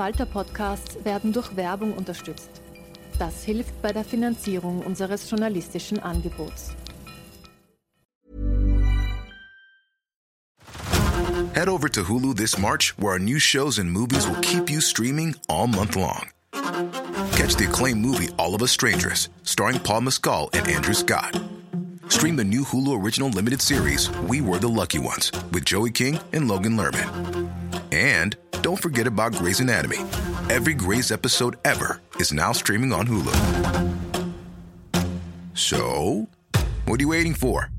Falter-Podcasts werden durch Werbung unterstützt. Das hilft bei der Finanzierung unseres journalistischen Angebots. Head over to Hulu this March, where our new shows and movies will keep you streaming all month long. Catch the acclaimed movie All of Us Strangers, starring Paul Mescal and Andrew Scott. Stream the new Hulu original limited series We Were the Lucky Ones with Joey King and Logan Lerman. And don't forget about Grey's Anatomy. Every Grey's episode ever is now streaming on Hulu. So, what are you waiting for?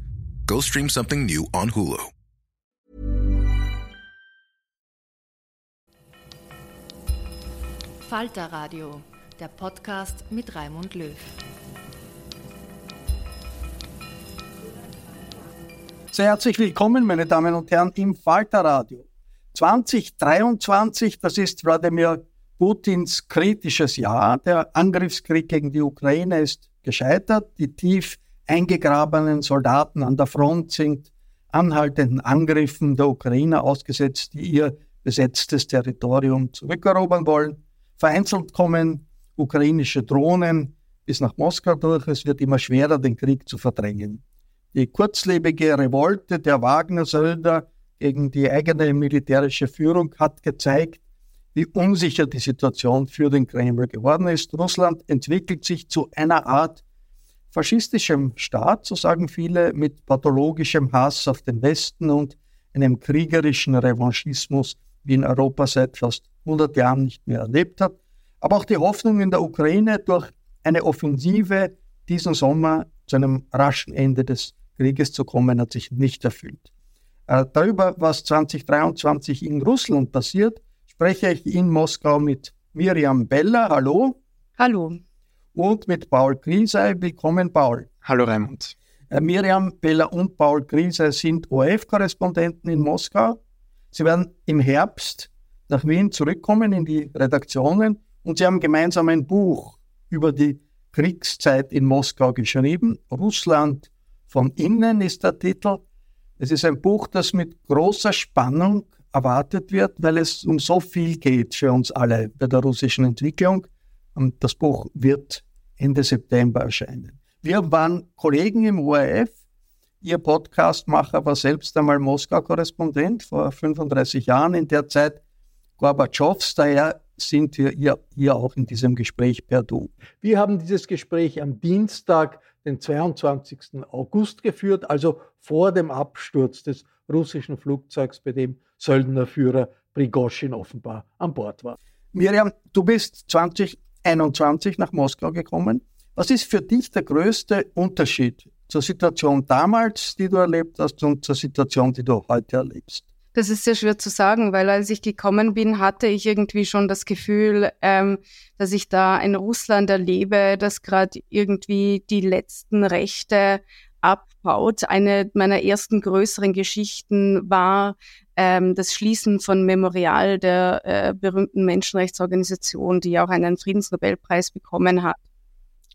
Go stream something new on Hulu. Falter Radio, der Podcast mit Raimund Löw. Sehr herzlich willkommen, meine Damen und Herren, im Falter Radio. 2023, das ist Wladimir Putins kritisches Jahr. Der Angriffskrieg gegen die Ukraine ist gescheitert. Die tief eingegrabenen Soldaten an der Front sind anhaltenden Angriffen der Ukraine ausgesetzt, die ihr besetztes Territorium zurückerobern wollen. Vereinzelt kommen ukrainische Drohnen bis nach Moskau durch. Es wird immer schwerer, den Krieg zu verdrängen. Die kurzlebige Revolte der Wagner-Söldner gegen die eigene militärische Führung hat gezeigt, wie unsicher die Situation für den Kreml geworden ist. Russland entwickelt sich zu einer Art faschistischem Staat, so sagen viele, mit pathologischem Hass auf den Westen und einem kriegerischen Revanchismus, wie in Europa seit fast 100 Jahren nicht mehr erlebt hat. Aber auch die Hoffnung in der Ukraine durch eine Offensive diesen Sommer zu einem raschen Ende des Krieges zu kommen, hat sich nicht erfüllt. Äh, darüber, was 2023 in Russland passiert, spreche ich in Moskau mit Miriam Beller. Hallo. Hallo. Und mit Paul Griesey. Willkommen, Paul. Hallo, Raimund. Äh, Miriam Beller und Paul Griesey sind ORF-Korrespondenten in Moskau. Sie werden im Herbst nach Wien zurückkommen in die Redaktionen und sie haben gemeinsam ein Buch über die Kriegszeit in Moskau geschrieben. Russland von innen ist der Titel. Es ist ein Buch, das mit großer Spannung erwartet wird, weil es um so viel geht für uns alle bei der russischen Entwicklung. Und das Buch wird Ende September erscheinen. Wir waren Kollegen im ORF. Ihr Podcastmacher war selbst einmal Moskau-Korrespondent vor 35 Jahren. In der Zeit Gorbatschows. Daher sind wir hier, hier auch in diesem Gespräch per Du. Wir haben dieses Gespräch am Dienstag den 22. August geführt, also vor dem Absturz des russischen Flugzeugs, bei dem Söldnerführer Prigoschin offenbar an Bord war. Miriam, du bist 2021 nach Moskau gekommen. Was ist für dich der größte Unterschied zur Situation damals, die du erlebt hast, und zur Situation, die du heute erlebst? Das ist sehr schwer zu sagen, weil als ich gekommen bin, hatte ich irgendwie schon das Gefühl, ähm, dass ich da ein Russland erlebe, das gerade irgendwie die letzten Rechte abbaut. Eine meiner ersten größeren Geschichten war ähm, das Schließen von Memorial der äh, berühmten Menschenrechtsorganisation, die auch einen Friedensnobelpreis bekommen hat.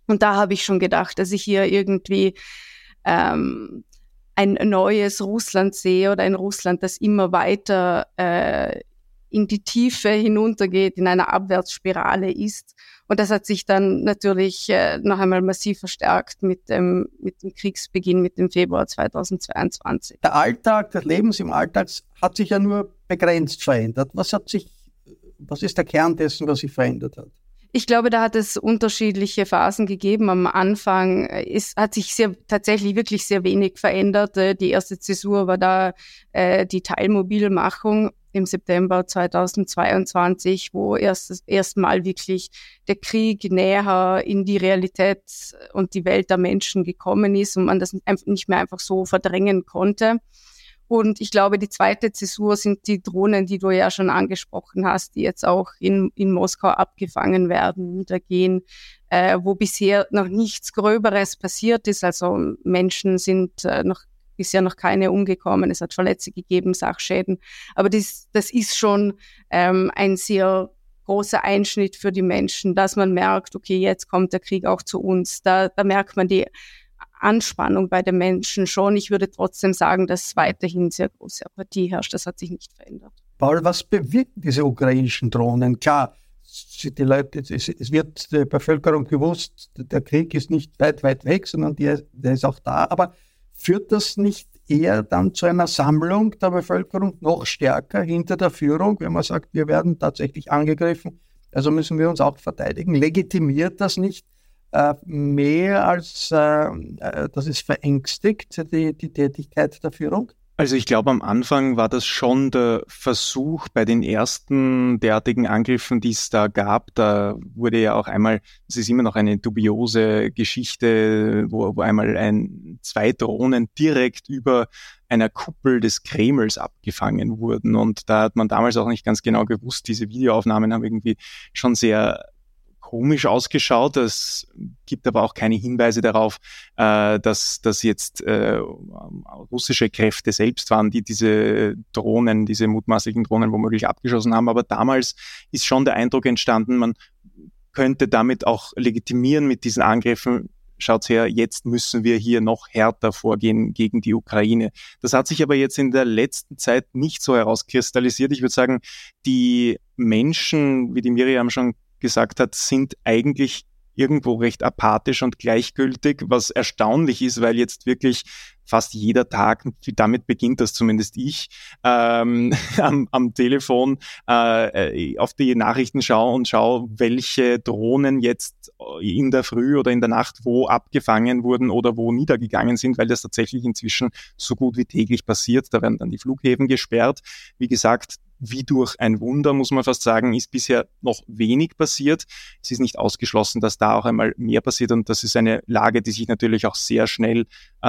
Und da habe ich schon gedacht, dass ich hier irgendwie ähm, ein neues Russland sehe oder ein Russland, das immer weiter äh, in die Tiefe hinuntergeht, in einer Abwärtsspirale ist. Und das hat sich dann natürlich äh, noch einmal massiv verstärkt mit dem, mit dem Kriegsbeginn, mit dem Februar 2022. Der Alltag, das Leben im Alltag hat sich ja nur begrenzt verändert. Was hat sich, was ist der Kern dessen, was sich verändert hat? Ich glaube, da hat es unterschiedliche Phasen gegeben. Am Anfang ist, hat sich sehr, tatsächlich wirklich sehr wenig verändert. Äh, die erste Zäsur war da äh, die Teilmobilmachung im September 2022, wo erst erstmal wirklich der Krieg näher in die Realität und die Welt der Menschen gekommen ist und man das nicht mehr einfach so verdrängen konnte. Und ich glaube, die zweite Zäsur sind die Drohnen, die du ja schon angesprochen hast, die jetzt auch in, in Moskau abgefangen werden, niedergehen, äh, wo bisher noch nichts Gröberes passiert ist. Also Menschen sind äh, noch bisher noch keine umgekommen. Es hat Verletzte gegeben, Sachschäden. Aber das, das ist schon ähm, ein sehr großer Einschnitt für die Menschen, dass man merkt, okay, jetzt kommt der Krieg auch zu uns. Da, da merkt man die Anspannung bei den Menschen schon. Ich würde trotzdem sagen, dass weiterhin sehr große Apathie herrscht. Das hat sich nicht verändert. Paul, was bewirken diese ukrainischen Drohnen? Klar, die Leute, es, wird der Bevölkerung gewusst, der Krieg ist nicht weit, weit weg, sondern der, der ist auch da. Aber führt das nicht eher dann zu einer Sammlung der Bevölkerung noch stärker hinter der Führung, wenn man sagt, wir werden tatsächlich angegriffen, also müssen wir uns auch verteidigen? Legitimiert das nicht mehr als äh, äh dass es verängstigt, die, die Tätigkeit der Führung? Also ich glaube, am Anfang war das schon der Versuch bei den ersten derartigen Angriffen, die es da gab. Da wurde ja auch einmal, es ist immer noch eine dubiose Geschichte, wo, wo einmal ein, zwei Drohnen direkt über einer Kuppel des Kremls abgefangen wurden. Und da hat man damals auch nicht ganz genau gewusst, diese Videoaufnahmen haben irgendwie schon sehr komisch ausgeschaut. Es gibt aber auch keine Hinweise darauf, äh, dass das jetzt äh, russische Kräfte selbst waren, die diese Drohnen, diese mutmaßlichen Drohnen womöglich abgeschossen haben. Aber damals ist schon der Eindruck entstanden, man könnte damit auch legitimieren mit diesen Angriffen, schaut her, jetzt müssen wir hier noch härter vorgehen gegen die Ukraine. Das hat sich aber jetzt in der letzten Zeit nicht so herauskristallisiert. Ich würde sagen, die Menschen, wie die Miriam schon gesagt hat, sind eigentlich irgendwo recht apathisch und gleichgültig, was erstaunlich ist, weil jetzt wirklich fast jeder Tag, damit beginnt das zumindest ich, ähm, am, am Telefon äh, auf die Nachrichten schaue und schaue, welche Drohnen jetzt in der Früh oder in der Nacht wo abgefangen wurden oder wo niedergegangen sind, weil das tatsächlich inzwischen so gut wie täglich passiert. Da werden dann die Flughäfen gesperrt. Wie gesagt, wie durch ein Wunder, muss man fast sagen, ist bisher noch wenig passiert. Es ist nicht ausgeschlossen, dass da auch einmal mehr passiert und das ist eine Lage, die sich natürlich auch sehr schnell äh,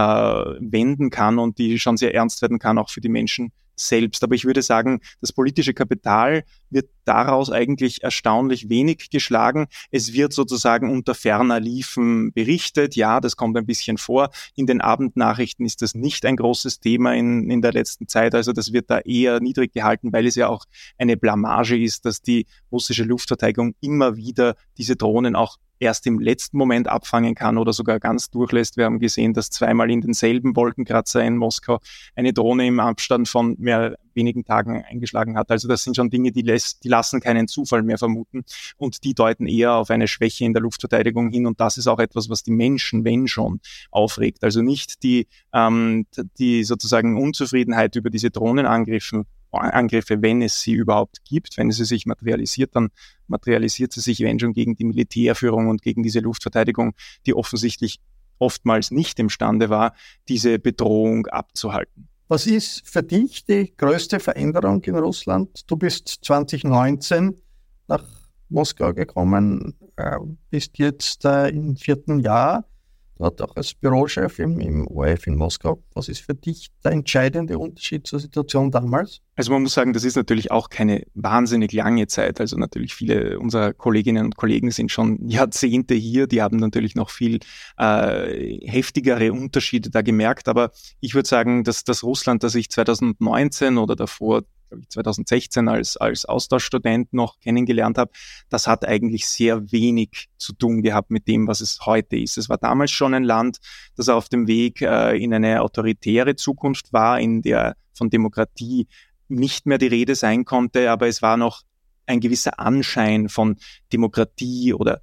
wenden kann und die schon sehr ernst werden kann, auch für die Menschen selbst. Aber ich würde sagen, das politische Kapital wird daraus eigentlich erstaunlich wenig geschlagen. Es wird sozusagen unter ferner Liefen berichtet. Ja, das kommt ein bisschen vor. In den Abendnachrichten ist das nicht ein großes Thema in, in der letzten Zeit. Also das wird da eher niedrig gehalten, weil es ja auch eine Blamage ist, dass die russische Luftverteidigung immer wieder diese Drohnen auch erst im letzten Moment abfangen kann oder sogar ganz durchlässt. Wir haben gesehen, dass zweimal in denselben Wolkenkratzer in Moskau eine Drohne im Abstand von mehr wenigen Tagen eingeschlagen hat. Also das sind schon Dinge, die, lässt, die lassen keinen Zufall mehr vermuten und die deuten eher auf eine Schwäche in der Luftverteidigung hin. Und das ist auch etwas, was die Menschen, wenn schon, aufregt. Also nicht die, ähm, die sozusagen Unzufriedenheit über diese Drohnenangriffe Angriffe, wenn es sie überhaupt gibt. Wenn sie sich materialisiert, dann materialisiert sie sich, wenn schon, gegen die Militärführung und gegen diese Luftverteidigung, die offensichtlich oftmals nicht imstande war, diese Bedrohung abzuhalten. Was ist für dich die größte Veränderung in Russland? Du bist 2019 nach Moskau gekommen, äh, bist jetzt äh, im vierten Jahr dort auch als Bürochef im, im ORF in Moskau. Was ist für dich der entscheidende Unterschied zur Situation damals? Also man muss sagen, das ist natürlich auch keine wahnsinnig lange Zeit. Also natürlich viele unserer Kolleginnen und Kollegen sind schon Jahrzehnte hier, die haben natürlich noch viel äh, heftigere Unterschiede da gemerkt. Aber ich würde sagen, dass das Russland, das ich 2019 oder davor glaube ich, 2016 als, als Austauschstudent noch kennengelernt habe, das hat eigentlich sehr wenig zu tun gehabt mit dem, was es heute ist. Es war damals schon ein Land, das auf dem Weg äh, in eine autoritäre Zukunft war, in der von Demokratie nicht mehr die Rede sein konnte, aber es war noch ein gewisser Anschein von Demokratie oder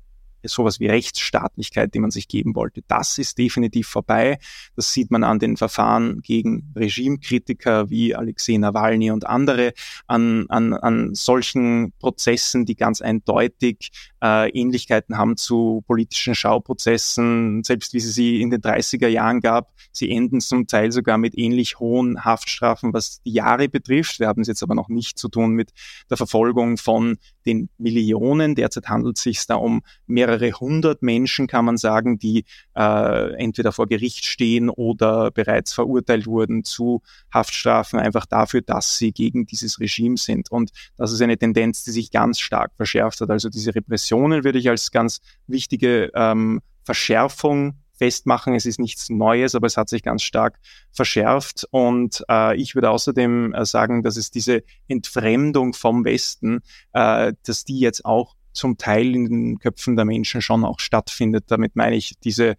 sowas wie Rechtsstaatlichkeit, die man sich geben wollte. Das ist definitiv vorbei. Das sieht man an den Verfahren gegen Regimekritiker wie Alexei Nawalny und andere, an, an, an solchen Prozessen, die ganz eindeutig äh, Ähnlichkeiten haben zu politischen Schauprozessen, selbst wie sie sie in den 30er Jahren gab. Sie enden zum Teil sogar mit ähnlich hohen Haftstrafen, was die Jahre betrifft. Wir haben es jetzt aber noch nicht zu tun mit der Verfolgung von den Millionen. Derzeit handelt es sich da um mehrere hundert Menschen, kann man sagen, die äh, entweder vor Gericht stehen oder bereits verurteilt wurden zu Haftstrafen, einfach dafür, dass sie gegen dieses Regime sind. Und das ist eine Tendenz, die sich ganz stark verschärft hat. Also diese Repressionen würde ich als ganz wichtige ähm, Verschärfung festmachen. Es ist nichts Neues, aber es hat sich ganz stark verschärft. Und äh, ich würde außerdem äh, sagen, dass es diese Entfremdung vom Westen, äh, dass die jetzt auch zum Teil in den Köpfen der Menschen schon auch stattfindet. Damit meine ich diese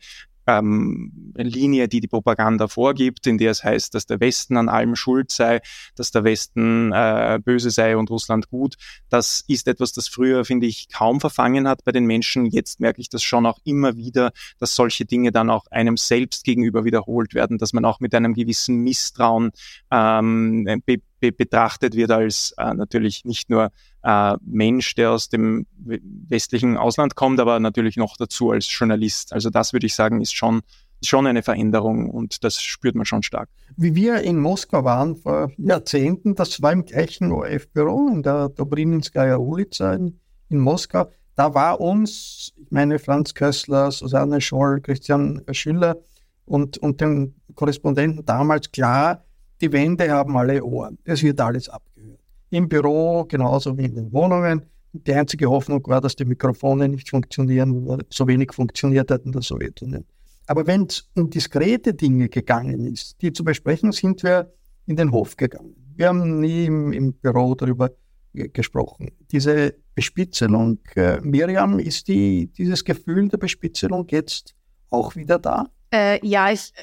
ähm, Linie, die die Propaganda vorgibt, in der es heißt, dass der Westen an allem schuld sei, dass der Westen äh, böse sei und Russland gut. Das ist etwas, das früher, finde ich, kaum verfangen hat bei den Menschen. Jetzt merke ich das schon auch immer wieder, dass solche Dinge dann auch einem selbst gegenüber wiederholt werden, dass man auch mit einem gewissen Misstrauen ähm, be be betrachtet wird als äh, natürlich nicht nur äh, Mensch, der aus dem westlichen Ausland kommt, aber natürlich noch dazu als Journalist. Also das würde ich sagen, ist schon, schon eine Veränderung und das spürt man schon stark. Wie wir in Moskau waren vor Jahrzehnten, das war im gleichen ORF-Büro in der Dobrinskaya Ulica in, in Moskau. Da war uns, ich meine Franz Kössler, Susanne Scholl, Christian Schüller und, und den Korrespondenten damals klar, die Wände haben alle Ohren. Es wird alles abgehört. Im Büro genauso wie in den Wohnungen. Die einzige Hoffnung war, dass die Mikrofone nicht funktionieren, so wenig funktioniert hat in der Sowjetunion. Aber wenn es um diskrete Dinge gegangen ist, die zu besprechen, sind wir in den Hof gegangen. Wir haben nie im, im Büro darüber gesprochen. Diese Bespitzelung, äh, Miriam, ist die, dieses Gefühl der Bespitzelung jetzt auch wieder da? Äh, ja, ich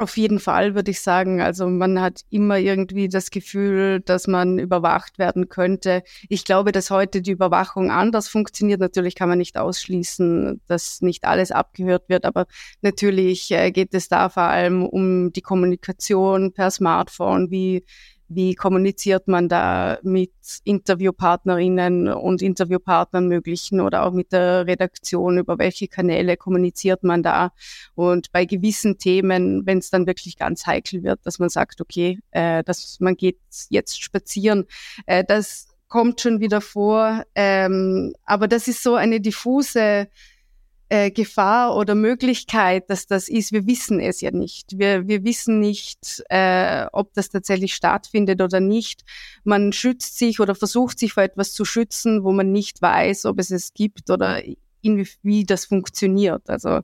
auf jeden Fall würde ich sagen. Also man hat immer irgendwie das Gefühl, dass man überwacht werden könnte. Ich glaube, dass heute die Überwachung anders funktioniert. Natürlich kann man nicht ausschließen, dass nicht alles abgehört wird, aber natürlich äh, geht es da vor allem um die Kommunikation per Smartphone. Wie wie kommuniziert man da mit Interviewpartnerinnen und Interviewpartnern möglichen oder auch mit der Redaktion? Über welche Kanäle kommuniziert man da? Und bei gewissen Themen, wenn es dann wirklich ganz heikel wird, dass man sagt, okay, äh, dass man geht jetzt spazieren, äh, das kommt schon wieder vor. Ähm, aber das ist so eine diffuse äh, Gefahr oder Möglichkeit, dass das ist, wir wissen es ja nicht. Wir, wir wissen nicht, äh, ob das tatsächlich stattfindet oder nicht. Man schützt sich oder versucht sich vor etwas zu schützen, wo man nicht weiß, ob es es gibt oder wie das funktioniert. Also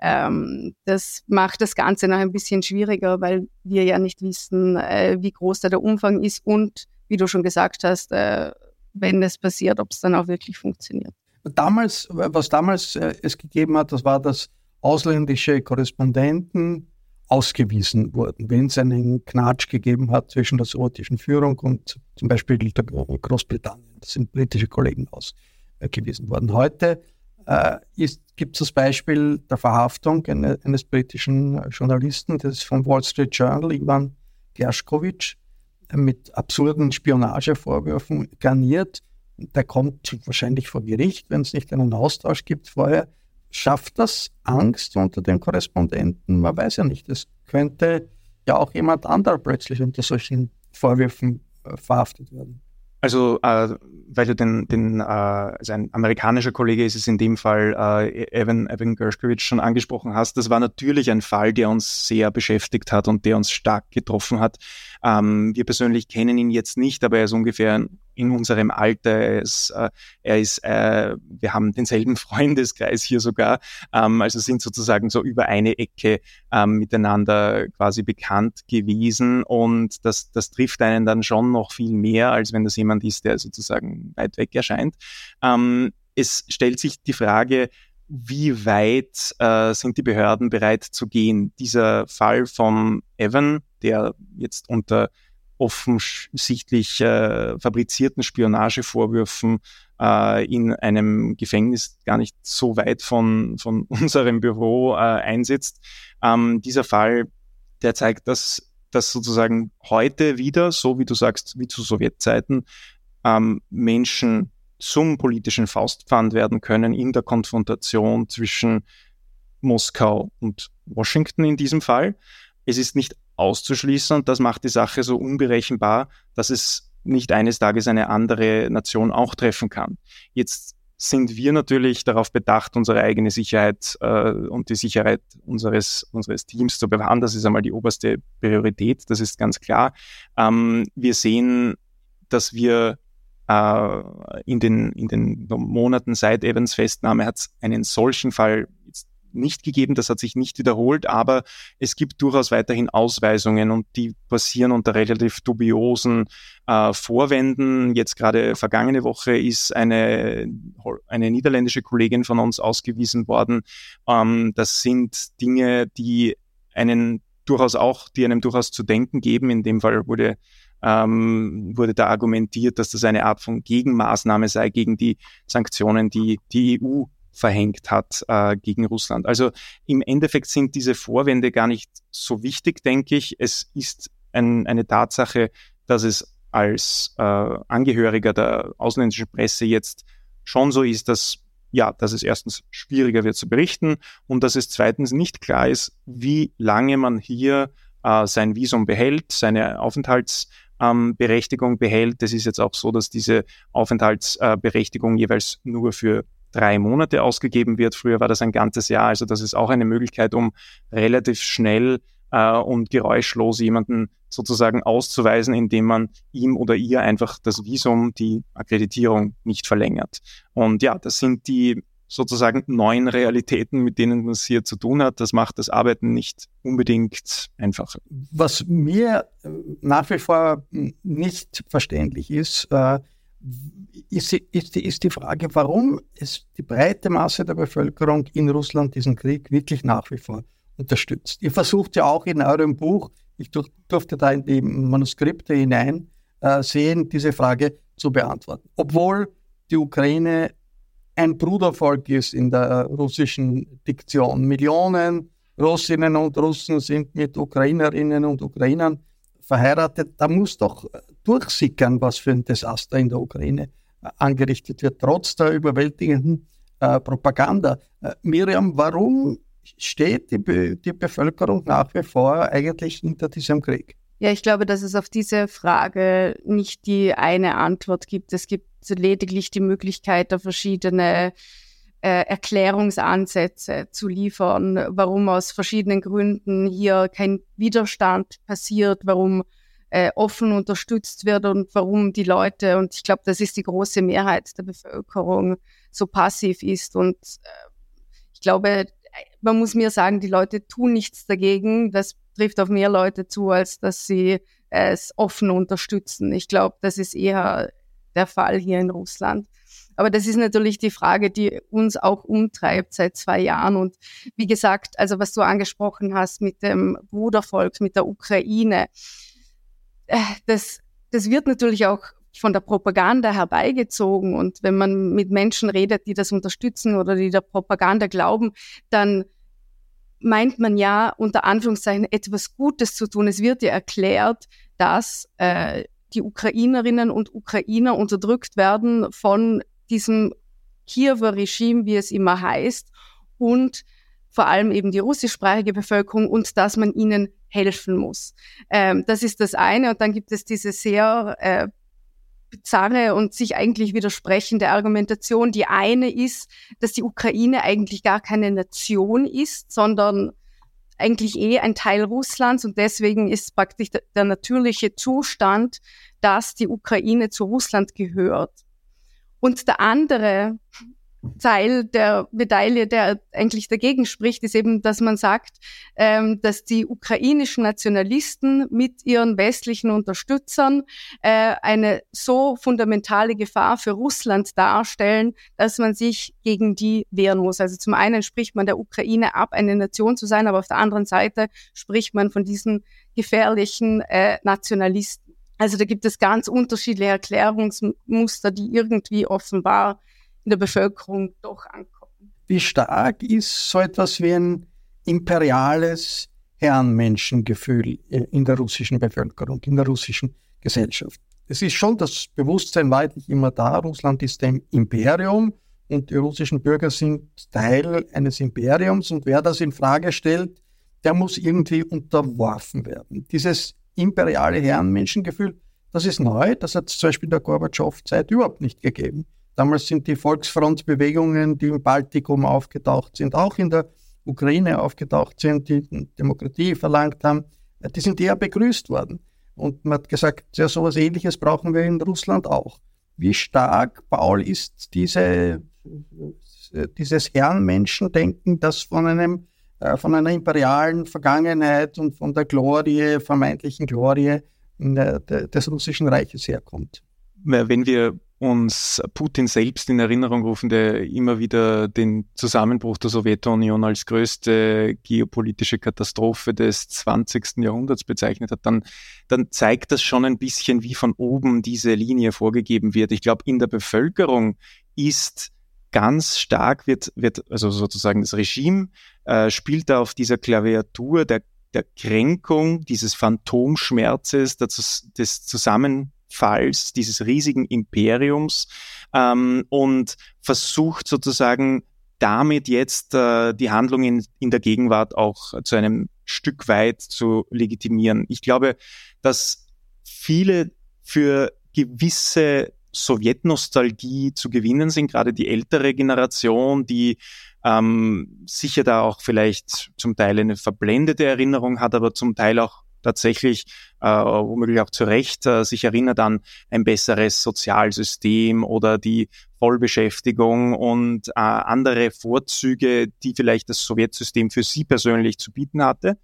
ähm, das macht das Ganze noch ein bisschen schwieriger, weil wir ja nicht wissen, äh, wie groß da der Umfang ist und, wie du schon gesagt hast, äh, wenn es passiert, ob es dann auch wirklich funktioniert. Damals, was damals äh, es gegeben hat, das war, dass ausländische Korrespondenten ausgewiesen wurden, wenn es einen Knatsch gegeben hat zwischen der sowjetischen Führung und zum Beispiel der Großbritannien. Das sind britische Kollegen ausgewiesen worden. Heute äh, gibt es das Beispiel der Verhaftung eines, eines britischen Journalisten, das ist vom Wall Street Journal, Ivan Gershkovich, mit absurden Spionagevorwürfen garniert der kommt wahrscheinlich vor Gericht, wenn es nicht einen Austausch gibt vorher. Schafft das Angst unter den Korrespondenten? Man weiß ja nicht. Es könnte ja auch jemand anderer plötzlich unter solchen Vorwürfen äh, verhaftet werden. Also, äh, weil du den, den äh, also ein amerikanischer Kollege ist es in dem Fall, äh, Evan, Evan Gershkovich schon angesprochen hast, das war natürlich ein Fall, der uns sehr beschäftigt hat und der uns stark getroffen hat. Ähm, wir persönlich kennen ihn jetzt nicht, aber er ist ungefähr in unserem Alter. Er ist, äh, er ist äh, wir haben denselben Freundeskreis hier sogar, ähm, also sind sozusagen so über eine Ecke ähm, miteinander quasi bekannt gewesen und das, das trifft einen dann schon noch viel mehr, als wenn das jemand ist, der sozusagen weit weg erscheint. Ähm, es stellt sich die Frage, wie weit äh, sind die Behörden bereit zu gehen? Dieser Fall von Evan, der jetzt unter offensichtlich äh, fabrizierten Spionagevorwürfen äh, in einem Gefängnis gar nicht so weit von, von unserem Büro äh, einsetzt. Ähm, dieser Fall, der zeigt, dass, dass sozusagen heute wieder, so wie du sagst, wie zu Sowjetzeiten, ähm, Menschen zum politischen Faustpfand werden können in der Konfrontation zwischen Moskau und Washington in diesem Fall. Es ist nicht auszuschließen und das macht die Sache so unberechenbar, dass es nicht eines Tages eine andere Nation auch treffen kann. Jetzt sind wir natürlich darauf bedacht, unsere eigene Sicherheit äh, und die Sicherheit unseres, unseres Teams zu bewahren. Das ist einmal die oberste Priorität, das ist ganz klar. Ähm, wir sehen, dass wir äh, in, den, in den Monaten seit Evans Festnahme hat es einen solchen Fall jetzt nicht gegeben, das hat sich nicht wiederholt, aber es gibt durchaus weiterhin Ausweisungen und die passieren unter relativ dubiosen äh, Vorwänden. Jetzt gerade vergangene Woche ist eine, eine niederländische Kollegin von uns ausgewiesen worden. Ähm, das sind Dinge, die einen durchaus auch, die einem durchaus zu denken geben. In dem Fall wurde ähm, wurde da argumentiert, dass das eine Art von Gegenmaßnahme sei gegen die Sanktionen, die die EU verhängt hat äh, gegen Russland. Also im Endeffekt sind diese Vorwände gar nicht so wichtig, denke ich. Es ist ein, eine Tatsache, dass es als äh, Angehöriger der ausländischen Presse jetzt schon so ist, dass ja, dass es erstens schwieriger wird zu berichten und dass es zweitens nicht klar ist, wie lange man hier äh, sein Visum behält, seine Aufenthaltsberechtigung ähm, behält. Es ist jetzt auch so, dass diese Aufenthaltsberechtigung jeweils nur für drei Monate ausgegeben wird. Früher war das ein ganzes Jahr. Also das ist auch eine Möglichkeit, um relativ schnell äh, und geräuschlos jemanden sozusagen auszuweisen, indem man ihm oder ihr einfach das Visum, die Akkreditierung nicht verlängert. Und ja, das sind die sozusagen neuen Realitäten, mit denen man es hier zu tun hat. Das macht das Arbeiten nicht unbedingt einfacher. Was mir äh, nach wie vor nicht verständlich ist, äh, ist, ist, ist die Frage, warum ist die breite Masse der Bevölkerung in Russland diesen Krieg wirklich nach wie vor unterstützt. Ihr versucht ja auch in eurem Buch, ich durfte da in die Manuskripte hinein äh, sehen, diese Frage zu beantworten. Obwohl die Ukraine ein Brudervolk ist in der russischen Diktion. Millionen Russinnen und Russen sind mit Ukrainerinnen und Ukrainern verheiratet. Da muss doch durchsickern, was für ein Desaster in der Ukraine angerichtet wird, trotz der überwältigenden äh, Propaganda. Äh, Miriam, warum steht die, Be die Bevölkerung nach wie vor eigentlich hinter diesem Krieg? Ja, ich glaube, dass es auf diese Frage nicht die eine Antwort gibt. Es gibt lediglich die Möglichkeit, da verschiedene äh, Erklärungsansätze zu liefern, warum aus verschiedenen Gründen hier kein Widerstand passiert, warum äh, offen unterstützt wird und warum die Leute, und ich glaube, das ist die große Mehrheit der Bevölkerung, so passiv ist. Und äh, ich glaube, man muss mir sagen, die Leute tun nichts dagegen. Das trifft auf mehr Leute zu, als dass sie es offen unterstützen. Ich glaube, das ist eher der Fall hier in Russland. Aber das ist natürlich die Frage, die uns auch umtreibt seit zwei Jahren. Und wie gesagt, also was du angesprochen hast mit dem Brudervolk, mit der Ukraine, äh, das, das wird natürlich auch von der Propaganda herbeigezogen. Und wenn man mit Menschen redet, die das unterstützen oder die der Propaganda glauben, dann meint man ja unter Anführungszeichen etwas Gutes zu tun. Es wird ja erklärt, dass äh, die Ukrainerinnen und Ukrainer unterdrückt werden von diesem Kiewer Regime, wie es immer heißt, und vor allem eben die russischsprachige Bevölkerung und dass man ihnen helfen muss. Ähm, das ist das eine. Und dann gibt es diese sehr äh, bizarre und sich eigentlich widersprechende Argumentation. Die eine ist, dass die Ukraine eigentlich gar keine Nation ist, sondern eigentlich eh ein Teil Russlands und deswegen ist praktisch der, der natürliche Zustand, dass die Ukraine zu Russland gehört. Und der andere Teil der Medaille, der eigentlich dagegen spricht, ist eben, dass man sagt, ähm, dass die ukrainischen Nationalisten mit ihren westlichen Unterstützern äh, eine so fundamentale Gefahr für Russland darstellen, dass man sich gegen die wehren muss. Also zum einen spricht man der Ukraine ab, eine Nation zu sein, aber auf der anderen Seite spricht man von diesen gefährlichen äh, Nationalisten. Also da gibt es ganz unterschiedliche Erklärungsmuster, die irgendwie offenbar in der Bevölkerung doch ankommen. Wie stark ist so etwas wie ein imperiales Herrenmenschengefühl in der russischen Bevölkerung, in der russischen Gesellschaft? Es ist schon das Bewusstsein weitlich immer da. Russland ist ein Imperium und die russischen Bürger sind Teil eines Imperiums und wer das in Frage stellt, der muss irgendwie unterworfen werden. Dieses imperiale Herrenmenschengefühl, das ist neu, das hat es zum Beispiel in der Gorbatschow-Zeit überhaupt nicht gegeben. Damals sind die Volksfrontbewegungen, die im Baltikum aufgetaucht sind, auch in der Ukraine aufgetaucht sind, die Demokratie verlangt haben, die sind eher begrüßt worden. Und man hat gesagt, ja, sowas ähnliches brauchen wir in Russland auch. Wie stark, Paul, ist diese dieses, äh, dieses Herrenmenschendenken, das von einem von einer imperialen Vergangenheit und von der Glorie, vermeintlichen Glorie äh, des russischen Reiches herkommt. Wenn wir uns Putin selbst in Erinnerung rufen, der immer wieder den Zusammenbruch der Sowjetunion als größte geopolitische Katastrophe des 20. Jahrhunderts bezeichnet hat, dann, dann zeigt das schon ein bisschen, wie von oben diese Linie vorgegeben wird. Ich glaube, in der Bevölkerung ist ganz stark wird, wird also sozusagen das Regime äh, spielt da auf dieser Klaviatur der, der Kränkung, dieses Phantomschmerzes, des, des Zusammen Falls dieses riesigen Imperiums ähm, und versucht sozusagen damit jetzt äh, die Handlung in, in der Gegenwart auch zu einem Stück weit zu legitimieren. Ich glaube, dass viele für gewisse Sowjetnostalgie zu gewinnen sind, gerade die ältere Generation, die ähm, sicher da auch vielleicht zum Teil eine verblendete Erinnerung hat, aber zum Teil auch tatsächlich äh, womöglich auch zu Recht äh, sich erinnert an ein besseres Sozialsystem oder die Vollbeschäftigung und äh, andere Vorzüge, die vielleicht das Sowjetsystem für sie persönlich zu bieten hatte,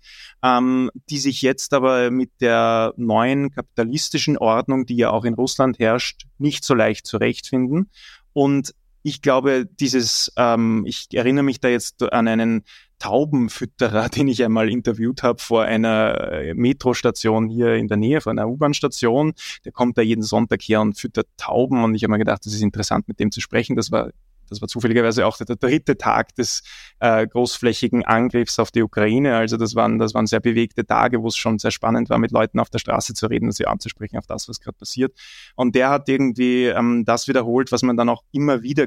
ähm, die sich jetzt aber mit der neuen kapitalistischen Ordnung, die ja auch in Russland herrscht, nicht so leicht zurechtfinden. Und ich glaube, dieses, ähm, ich erinnere mich da jetzt an einen Taubenfütterer, den ich einmal interviewt habe vor einer äh, Metrostation hier in der Nähe, vor einer U-Bahn-Station. Der kommt da jeden Sonntag her und füttert Tauben und ich habe mir gedacht, das ist interessant, mit dem zu sprechen. Das war das war zufälligerweise auch der, dritte Tag des äh, großflächigen Angriffs auf die Ukraine. Also das waren, das waren sehr bewegte Tage, wo es schon sehr spannend war, mit Leuten auf der Straße zu reden und sie anzusprechen auf das, was gerade passiert. Und der hat irgendwie ähm, das wiederholt, was man dann auch immer wieder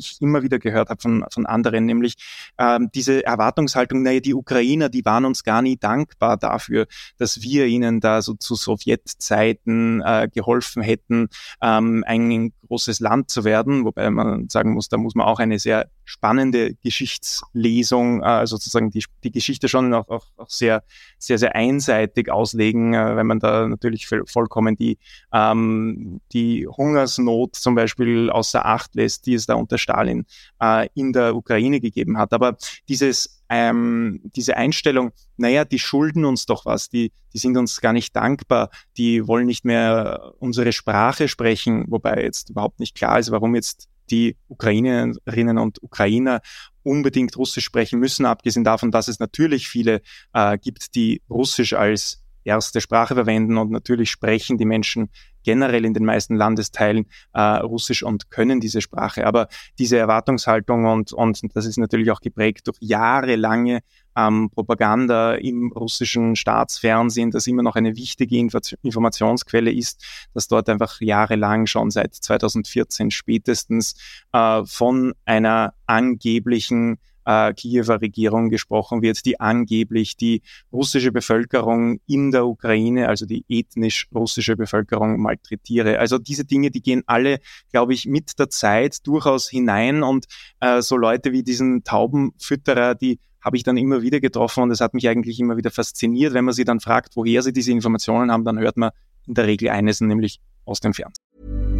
ich immer wieder gehört habe von, von anderen, nämlich ähm, diese Erwartungshaltung, naja, die Ukrainer, die waren uns gar nie dankbar dafür, dass wir ihnen da so zu Sowjetzeiten äh, geholfen hätten, ähm, ein großes Land zu werden, wobei man sagen muss, da muss man auch eine sehr spannende Geschichtslesung, äh, sozusagen die, die Geschichte schon auch, auch, auch sehr, sehr, sehr einseitig auslegen, äh, wenn man da natürlich vollkommen die, ähm, die Hungersnot zum Beispiel außer Acht lässt, die es da unter Stalin äh, in der Ukraine gegeben hat. Aber dieses ähm, diese Einstellung, naja, die schulden uns doch was, die, die sind uns gar nicht dankbar, die wollen nicht mehr unsere Sprache sprechen, wobei jetzt überhaupt nicht klar ist, warum jetzt die Ukrainerinnen und Ukrainer unbedingt Russisch sprechen müssen, abgesehen davon, dass es natürlich viele äh, gibt, die Russisch als erste Sprache verwenden und natürlich sprechen die Menschen generell in den meisten Landesteilen äh, Russisch und können diese Sprache. Aber diese Erwartungshaltung und, und das ist natürlich auch geprägt durch jahrelange ähm, Propaganda im russischen Staatsfernsehen, das immer noch eine wichtige Informationsquelle ist, dass dort einfach jahrelang schon seit 2014 spätestens äh, von einer angeblichen äh, Kiewer Regierung gesprochen wird, die angeblich die russische Bevölkerung in der Ukraine, also die ethnisch russische Bevölkerung malträtiere. Also diese Dinge, die gehen alle, glaube ich, mit der Zeit durchaus hinein und äh, so Leute wie diesen Taubenfütterer, die habe ich dann immer wieder getroffen und es hat mich eigentlich immer wieder fasziniert. Wenn man sie dann fragt, woher sie diese Informationen haben, dann hört man in der Regel eines, nämlich aus dem Fernsehen.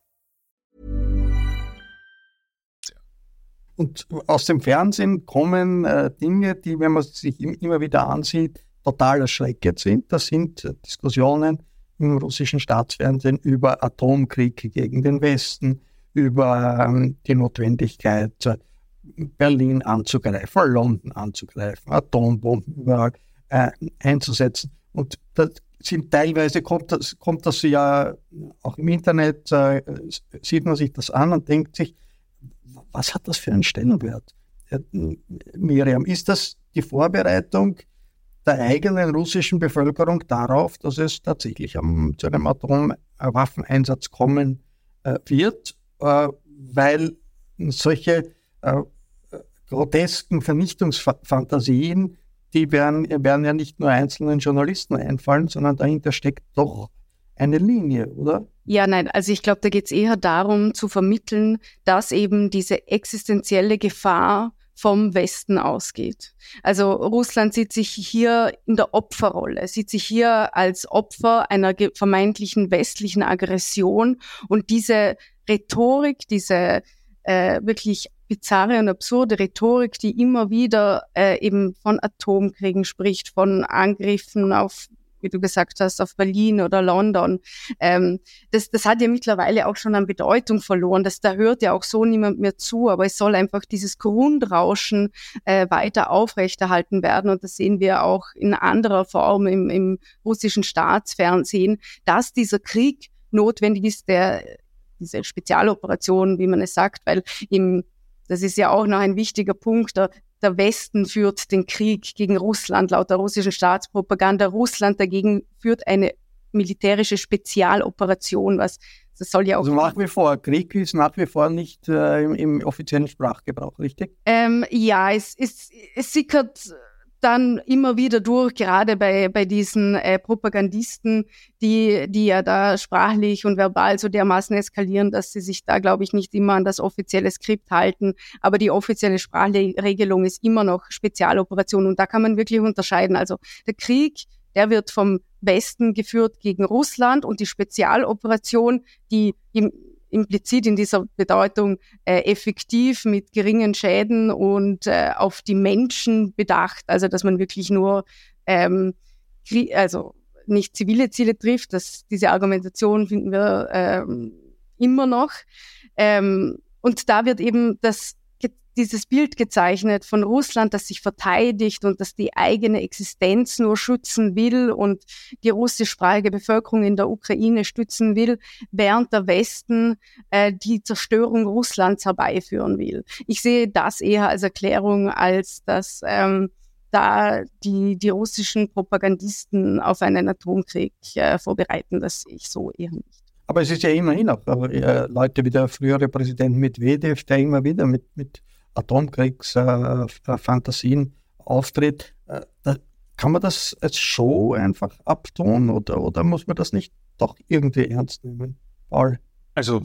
Und aus dem Fernsehen kommen äh, Dinge, die, wenn man sich immer wieder ansieht, total erschreckend sind. Das sind äh, Diskussionen im russischen Staatsfernsehen über Atomkrieg gegen den Westen, über ähm, die Notwendigkeit, äh, Berlin anzugreifen, London anzugreifen, Atombomben überall äh, einzusetzen. Und das sind teilweise kommt das, kommt das ja auch im Internet, äh, sieht man sich das an und denkt sich, was hat das für einen Stellenwert? Miriam, ist das die Vorbereitung der eigenen russischen Bevölkerung darauf, dass es tatsächlich zu einem Atomwaffeneinsatz kommen äh, wird, äh, weil solche äh, grotesken Vernichtungsfantasien, die werden, werden ja nicht nur einzelnen Journalisten einfallen, sondern dahinter steckt doch eine Linie, oder? Ja, nein, also ich glaube, da geht es eher darum zu vermitteln, dass eben diese existenzielle Gefahr vom Westen ausgeht. Also Russland sieht sich hier in der Opferrolle, sieht sich hier als Opfer einer vermeintlichen westlichen Aggression und diese Rhetorik, diese äh, wirklich bizarre und absurde Rhetorik, die immer wieder äh, eben von Atomkriegen spricht, von Angriffen auf wie du gesagt hast, auf Berlin oder London. Ähm, das, das hat ja mittlerweile auch schon an Bedeutung verloren. Das, da hört ja auch so niemand mehr zu, aber es soll einfach dieses Grundrauschen äh, weiter aufrechterhalten werden. Und das sehen wir auch in anderer Form im, im russischen Staatsfernsehen, dass dieser Krieg notwendig ist, der diese Spezialoperation, wie man es sagt, weil im das ist ja auch noch ein wichtiger Punkt. Der Westen führt den Krieg gegen Russland laut der russischen Staatspropaganda. Russland dagegen führt eine militärische Spezialoperation, was das soll ja auch. Also nach wie vor, Krieg ist nach wie vor nicht äh, im, im, offiziellen Sprachgebrauch, richtig? Ähm, ja, es, es, es sickert dann immer wieder durch, gerade bei, bei diesen äh, Propagandisten, die, die ja da sprachlich und verbal so dermaßen eskalieren, dass sie sich da, glaube ich, nicht immer an das offizielle Skript halten. Aber die offizielle Sprachregelung ist immer noch Spezialoperation und da kann man wirklich unterscheiden. Also der Krieg, der wird vom Westen geführt gegen Russland und die Spezialoperation, die im implizit in dieser Bedeutung äh, effektiv mit geringen Schäden und äh, auf die Menschen bedacht, also dass man wirklich nur ähm, also nicht zivile Ziele trifft. Das, diese Argumentation finden wir ähm, immer noch. Ähm, und da wird eben das dieses Bild gezeichnet von Russland, das sich verteidigt und das die eigene Existenz nur schützen will und die russischsprachige Bevölkerung in der Ukraine stützen will, während der Westen äh, die Zerstörung Russlands herbeiführen will. Ich sehe das eher als Erklärung, als dass ähm, da die, die russischen Propagandisten auf einen Atomkrieg äh, vorbereiten. Das sehe ich so eher nicht. Aber es ist ja immerhin auch äh, Leute wie der frühere Präsident Medvedev, der immer wieder mit, mit Atomkriegsfantasien äh, auftritt, äh, kann man das als Show einfach abtun oder, oder muss man das nicht doch irgendwie ernst nehmen? Paul? Also,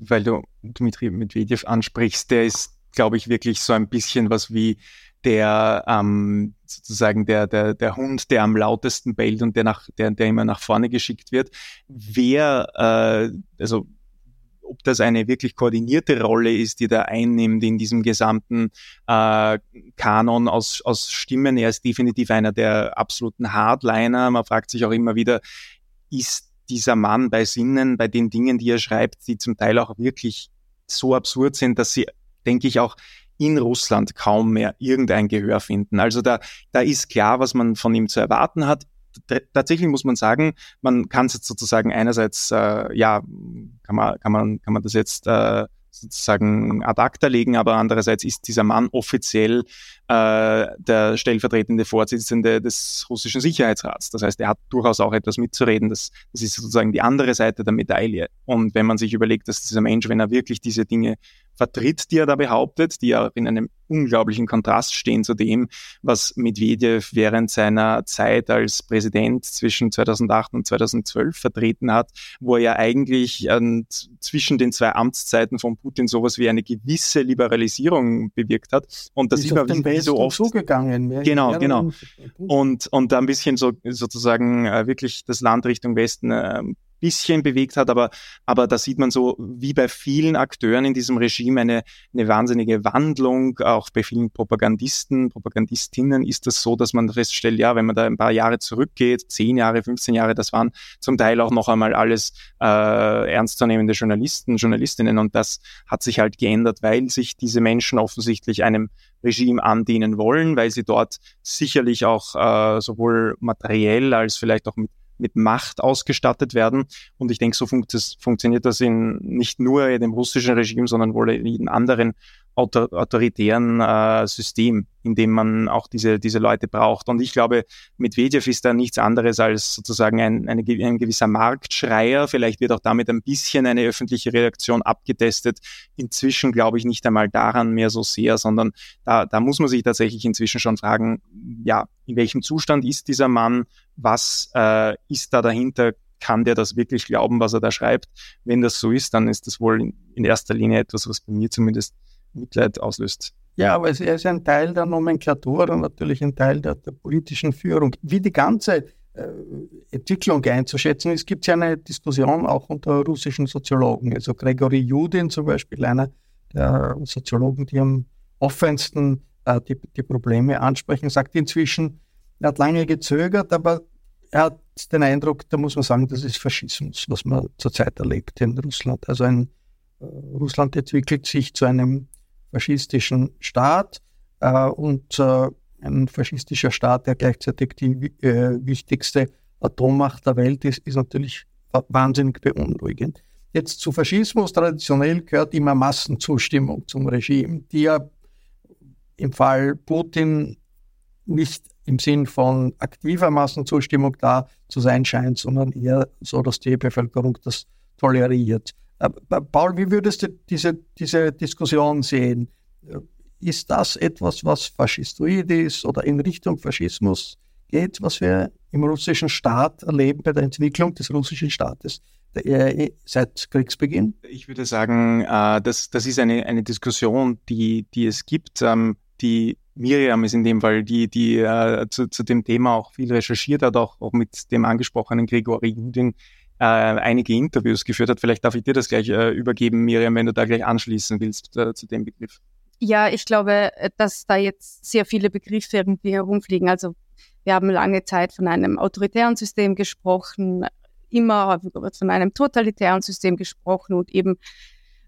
weil du Dmitri Medvedev ansprichst, der ist, glaube ich, wirklich so ein bisschen was wie der ähm, sozusagen der, der, der Hund, der am lautesten bellt und der, nach, der, der immer nach vorne geschickt wird. Wer, äh, also ob das eine wirklich koordinierte Rolle ist, die er einnimmt in diesem gesamten äh, Kanon aus, aus Stimmen. Er ist definitiv einer der absoluten Hardliner. Man fragt sich auch immer wieder, ist dieser Mann bei Sinnen, bei den Dingen, die er schreibt, die zum Teil auch wirklich so absurd sind, dass sie, denke ich, auch in Russland kaum mehr irgendein Gehör finden. Also da, da ist klar, was man von ihm zu erwarten hat tatsächlich muss man sagen, man kann es jetzt sozusagen einerseits, äh, ja, kann man, kann man, kann man das jetzt äh, sozusagen ad acta legen, aber andererseits ist dieser Mann offiziell äh, der stellvertretende Vorsitzende des russischen Sicherheitsrats. Das heißt, er hat durchaus auch etwas mitzureden. Das, das ist sozusagen die andere Seite der Medaille. Und wenn man sich überlegt, dass dieser Mensch, wenn er wirklich diese Dinge vertritt, die er da behauptet, die ja in einem unglaublichen Kontrast stehen zu dem, was Medvedev während seiner Zeit als Präsident zwischen 2008 und 2012 vertreten hat, wo er ja eigentlich äh, zwischen den zwei Amtszeiten von Putin sowas wie eine gewisse Liberalisierung bewirkt hat. Und das ist, ist wie so oft zugegangen. Mehr genau, genau. Und, und da ein bisschen so sozusagen äh, wirklich das Land Richtung Westen äh, bisschen bewegt hat, aber, aber da sieht man so, wie bei vielen Akteuren in diesem Regime eine, eine wahnsinnige Wandlung, auch bei vielen Propagandisten, Propagandistinnen ist das so, dass man feststellt, ja, wenn man da ein paar Jahre zurückgeht, 10 Jahre, 15 Jahre, das waren zum Teil auch noch einmal alles äh, ernstzunehmende Journalisten, Journalistinnen und das hat sich halt geändert, weil sich diese Menschen offensichtlich einem Regime andienen wollen, weil sie dort sicherlich auch äh, sowohl materiell als vielleicht auch mit mit Macht ausgestattet werden. Und ich denke, so funkt das, funktioniert das in nicht nur in dem russischen Regime, sondern wohl in jedem anderen. Autor autoritären äh, System, in dem man auch diese, diese Leute braucht. Und ich glaube, Medvedev ist da nichts anderes als sozusagen ein, eine, ein gewisser Marktschreier. Vielleicht wird auch damit ein bisschen eine öffentliche Reaktion abgetestet. Inzwischen glaube ich nicht einmal daran mehr so sehr, sondern da, da muss man sich tatsächlich inzwischen schon fragen, ja, in welchem Zustand ist dieser Mann? Was äh, ist da dahinter? kann der das wirklich glauben, was er da schreibt? Wenn das so ist, dann ist das wohl in, in erster Linie etwas, was bei mir zumindest Mitleid auslöst. Ja, aber er ist ein Teil der Nomenklatur und natürlich ein Teil der, der politischen Führung. Wie die ganze äh, Entwicklung einzuschätzen ist, gibt es ja eine Diskussion auch unter russischen Soziologen. Also Gregory Judin zum Beispiel, einer der Soziologen, die am offensten äh, die, die Probleme ansprechen, sagt inzwischen, er hat lange gezögert, aber er hat den Eindruck, da muss man sagen, das ist Faschismus, was man zurzeit erlebt in Russland. Also ein äh, Russland entwickelt sich zu einem faschistischen Staat äh, und äh, ein faschistischer Staat, der gleichzeitig die äh, wichtigste Atommacht der Welt ist, ist natürlich wahnsinnig beunruhigend. Jetzt zu Faschismus traditionell gehört immer Massenzustimmung zum Regime, die ja im Fall Putin nicht im Sinn von aktiver Massenzustimmung da zu sein scheint, sondern eher so, dass die Bevölkerung das toleriert. Äh, Paul, wie würdest du diese, diese Diskussion sehen? Äh, ist das etwas, was faschistoid ist oder in Richtung Faschismus geht, was wir im russischen Staat erleben bei der Entwicklung des russischen Staates äh, seit Kriegsbeginn? Ich würde sagen, das, das ist eine, eine Diskussion, die, die es gibt, ähm, die Miriam ist in dem Fall die, die zu, zu dem Thema auch viel recherchiert hat, auch, auch mit dem angesprochenen Grigori Judin äh, einige Interviews geführt hat. Vielleicht darf ich dir das gleich äh, übergeben, Miriam, wenn du da gleich anschließen willst äh, zu dem Begriff. Ja, ich glaube, äh, dass da jetzt sehr viele Begriffe irgendwie herumfliegen. Also wir haben lange Zeit von einem autoritären System gesprochen, immer von einem totalitären System gesprochen und eben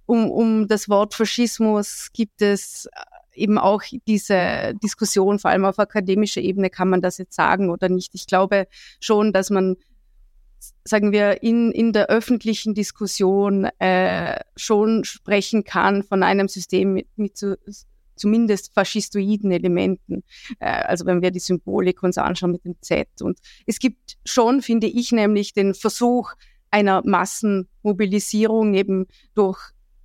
um, um das Wort Faschismus gibt es äh, eben auch diese Diskussion, vor allem auf akademischer Ebene, kann man das jetzt sagen oder nicht. Ich glaube schon, dass man sagen wir, in, in der öffentlichen Diskussion äh, schon sprechen kann von einem System mit, mit so, zumindest faschistoiden Elementen. Äh, also wenn wir die Symbolik uns anschauen mit dem Z. Und es gibt schon, finde ich, nämlich den Versuch einer Massenmobilisierung eben durch,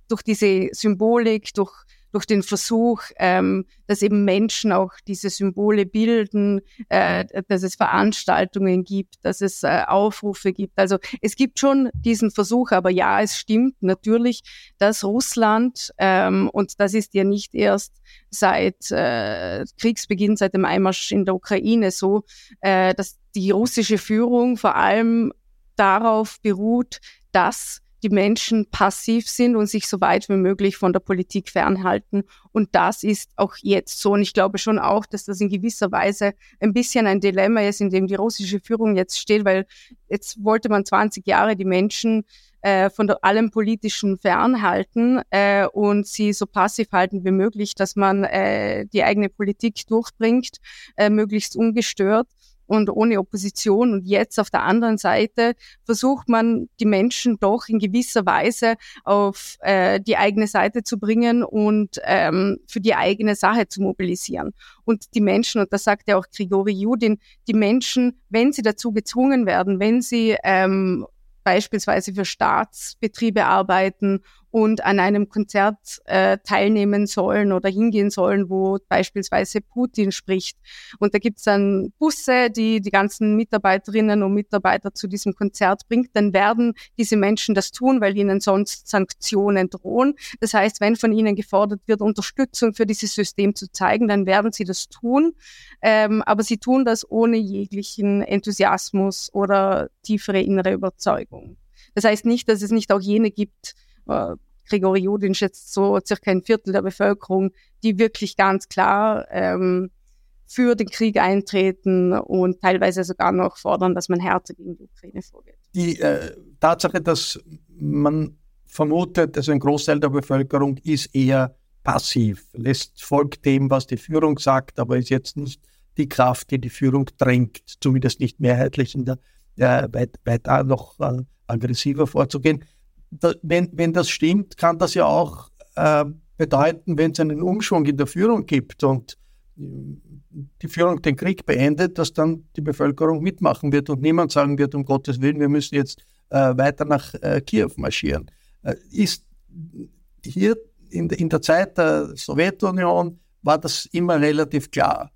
durch diese Symbolik, durch durch den Versuch, ähm, dass eben Menschen auch diese Symbole bilden, äh, dass es Veranstaltungen gibt, dass es äh, Aufrufe gibt. Also es gibt schon diesen Versuch, aber ja, es stimmt natürlich, dass Russland, ähm, und das ist ja nicht erst seit äh, Kriegsbeginn, seit dem Einmarsch in der Ukraine so, äh, dass die russische Führung vor allem darauf beruht, dass die Menschen passiv sind und sich so weit wie möglich von der Politik fernhalten. Und das ist auch jetzt so. Und ich glaube schon auch, dass das in gewisser Weise ein bisschen ein Dilemma ist, in dem die russische Führung jetzt steht, weil jetzt wollte man 20 Jahre die Menschen äh, von der, allem Politischen fernhalten äh, und sie so passiv halten wie möglich, dass man äh, die eigene Politik durchbringt, äh, möglichst ungestört und ohne Opposition. Und jetzt auf der anderen Seite versucht man, die Menschen doch in gewisser Weise auf äh, die eigene Seite zu bringen und ähm, für die eigene Sache zu mobilisieren. Und die Menschen, und das sagt ja auch Grigori Judin, die Menschen, wenn sie dazu gezwungen werden, wenn sie ähm, beispielsweise für Staatsbetriebe arbeiten und an einem Konzert äh, teilnehmen sollen oder hingehen sollen, wo beispielsweise Putin spricht. Und da gibt's dann Busse, die die ganzen Mitarbeiterinnen und Mitarbeiter zu diesem Konzert bringt. Dann werden diese Menschen das tun, weil ihnen sonst Sanktionen drohen. Das heißt, wenn von ihnen gefordert wird, Unterstützung für dieses System zu zeigen, dann werden sie das tun. Ähm, aber sie tun das ohne jeglichen Enthusiasmus oder tiefere innere Überzeugung. Das heißt nicht, dass es nicht auch jene gibt, äh, Grigori Judin schätzt so circa ein Viertel der Bevölkerung, die wirklich ganz klar ähm, für den Krieg eintreten und teilweise sogar noch fordern, dass man härter gegen die Ukraine vorgeht. Die äh, Tatsache, dass man vermutet, also ein Großteil der Bevölkerung ist eher passiv, lässt folgt dem, was die Führung sagt, aber ist jetzt nicht die Kraft, die die Führung drängt, zumindest nicht mehrheitlich in äh, weit, weiter noch äh, aggressiver vorzugehen da, wenn, wenn das stimmt, kann das ja auch äh, bedeuten, wenn es einen Umschwung in der Führung gibt und die Führung den Krieg beendet, dass dann die Bevölkerung mitmachen wird und niemand sagen wird, um Gottes Willen, wir müssen jetzt äh, weiter nach äh, Kiew marschieren. Äh, ist hier in, in der Zeit der Sowjetunion war das immer relativ klar.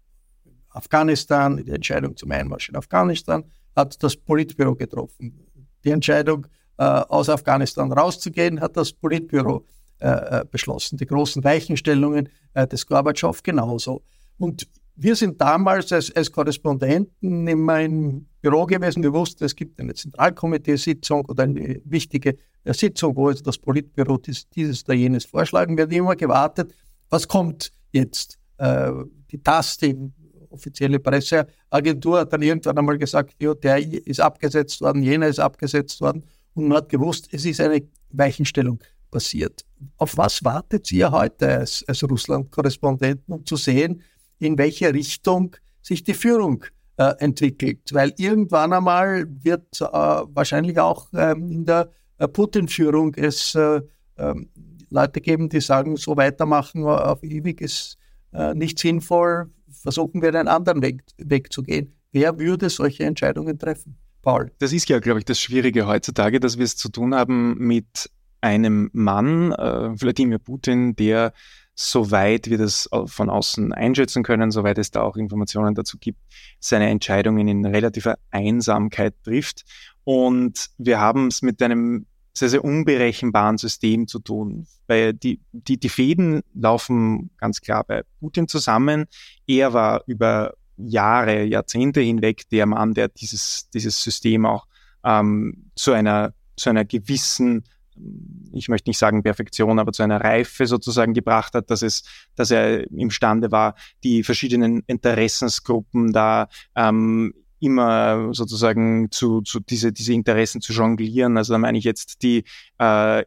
Afghanistan, die Entscheidung zum Einmarsch in Afghanistan hat das Politbüro getroffen. Die Entscheidung, äh, aus Afghanistan rauszugehen, hat das Politbüro äh, äh beschlossen. Die großen Weichenstellungen äh, des Gorbatschow genauso. Und wir sind damals als, als Korrespondenten immer im Büro gewesen. Wir wussten, es gibt eine Zentralkomiteesitzung oder eine wichtige äh, Sitzung, wo jetzt das Politbüro dies, dieses oder jenes vorschlagen wird. Immer gewartet, was kommt jetzt? Äh, die TAS, die offizielle Presseagentur, hat dann irgendwann einmal gesagt, ja, der ist abgesetzt worden, jener ist abgesetzt worden. Und man hat gewusst, es ist eine Weichenstellung passiert. Auf was wartet ihr heute als, als Russland-Korrespondenten, um zu sehen, in welche Richtung sich die Führung äh, entwickelt. Weil irgendwann einmal wird äh, wahrscheinlich auch ähm, in der äh, Putin-Führung es äh, ähm, Leute geben, die sagen, so weitermachen auf ewig ist äh, nicht sinnvoll, versuchen wir einen anderen Weg, Weg zu gehen. Wer würde solche Entscheidungen treffen? Paul. Das ist ja, glaube ich, das Schwierige heutzutage, dass wir es zu tun haben mit einem Mann, äh, Wladimir Putin, der soweit wir das von außen einschätzen können, soweit es da auch Informationen dazu gibt, seine Entscheidungen in relativer Einsamkeit trifft. Und wir haben es mit einem sehr, sehr unberechenbaren System zu tun. Weil die, die, die Fäden laufen ganz klar bei Putin zusammen. Er war über Jahre, Jahrzehnte hinweg der Mann, der dieses, dieses System auch ähm, zu einer, zu einer gewissen ich möchte nicht sagen Perfektion, aber zu einer Reife sozusagen gebracht hat, dass es, dass er imstande war, die verschiedenen Interessensgruppen da ähm, immer sozusagen zu, zu diese, diese Interessen zu jonglieren. Also da meine ich jetzt die äh,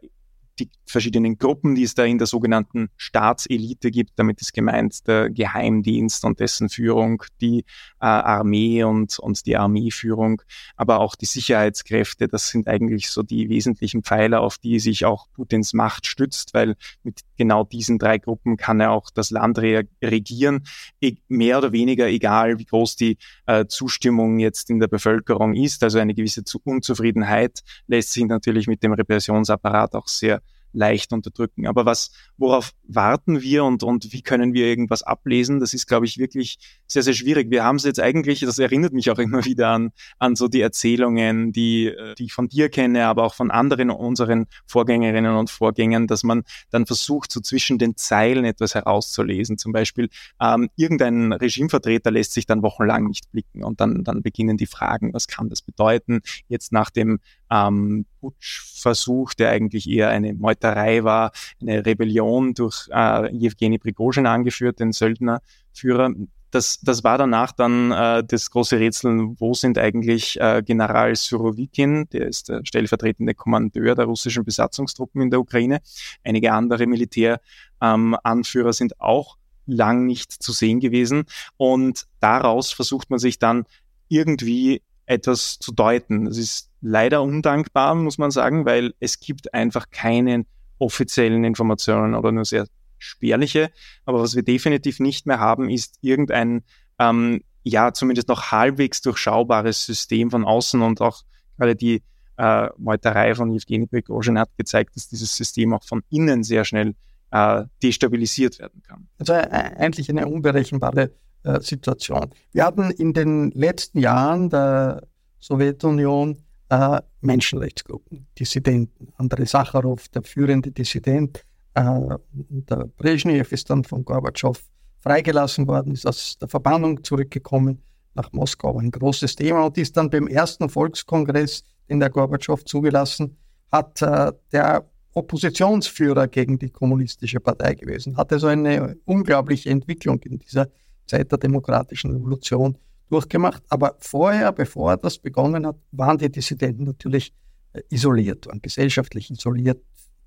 die verschiedenen Gruppen, die es da in der sogenannten Staatselite gibt. Damit ist gemeint der Geheimdienst und dessen Führung, die äh, Armee und, und die Armeeführung, aber auch die Sicherheitskräfte. Das sind eigentlich so die wesentlichen Pfeiler, auf die sich auch Putins Macht stützt, weil mit genau diesen drei Gruppen kann er auch das Land re regieren. E mehr oder weniger egal, wie groß die äh, Zustimmung jetzt in der Bevölkerung ist. Also eine gewisse Unzufriedenheit lässt sich natürlich mit dem Repressionsapparat auch sehr leicht unterdrücken. Aber was, worauf warten wir und, und wie können wir irgendwas ablesen? Das ist, glaube ich, wirklich sehr, sehr schwierig. Wir haben es jetzt eigentlich, das erinnert mich auch immer wieder an, an so die Erzählungen, die, äh, die ich von dir kenne, aber auch von anderen unseren Vorgängerinnen und Vorgängern, dass man dann versucht, so zwischen den Zeilen etwas herauszulesen. Zum Beispiel, ähm, irgendein Regimevertreter lässt sich dann wochenlang nicht blicken und dann, dann beginnen die Fragen, was kann das bedeuten? Jetzt nach dem ähm, Putschversuch, der eigentlich eher eine Meuterei war, eine Rebellion durch äh, Jewgeni Prigozhin angeführt, den Söldnerführer. Das, das war danach dann äh, das große Rätsel, wo sind eigentlich äh, General Surovikin, der ist der stellvertretende Kommandeur der russischen Besatzungstruppen in der Ukraine. Einige andere Militäranführer ähm, sind auch lang nicht zu sehen gewesen. Und daraus versucht man sich dann irgendwie etwas zu deuten. Das ist leider undankbar, muss man sagen, weil es gibt einfach keine offiziellen Informationen oder nur sehr spärliche. Aber was wir definitiv nicht mehr haben, ist irgendein, ähm, ja, zumindest noch halbwegs durchschaubares System von außen und auch gerade die äh, Meuterei von Evgeny Prigozhin hat gezeigt, dass dieses System auch von innen sehr schnell äh, destabilisiert werden kann. Also äh, eigentlich eine unberechenbare äh, Situation. Wir hatten in den letzten Jahren der Sowjetunion äh, Menschenrechtsgruppen, Dissidenten. Andrei Sacharow, der führende Dissident, äh, der Brezhnev ist dann von Gorbatschow freigelassen worden, ist aus der Verbannung zurückgekommen nach Moskau. Ein großes Thema und ist dann beim ersten Volkskongress, den der Gorbatschow zugelassen hat, äh, der Oppositionsführer gegen die kommunistische Partei gewesen. Hatte so eine unglaubliche Entwicklung in dieser Zeit der demokratischen Revolution durchgemacht. Aber vorher, bevor das begonnen hat, waren die Dissidenten natürlich äh, isoliert, waren gesellschaftlich isoliert.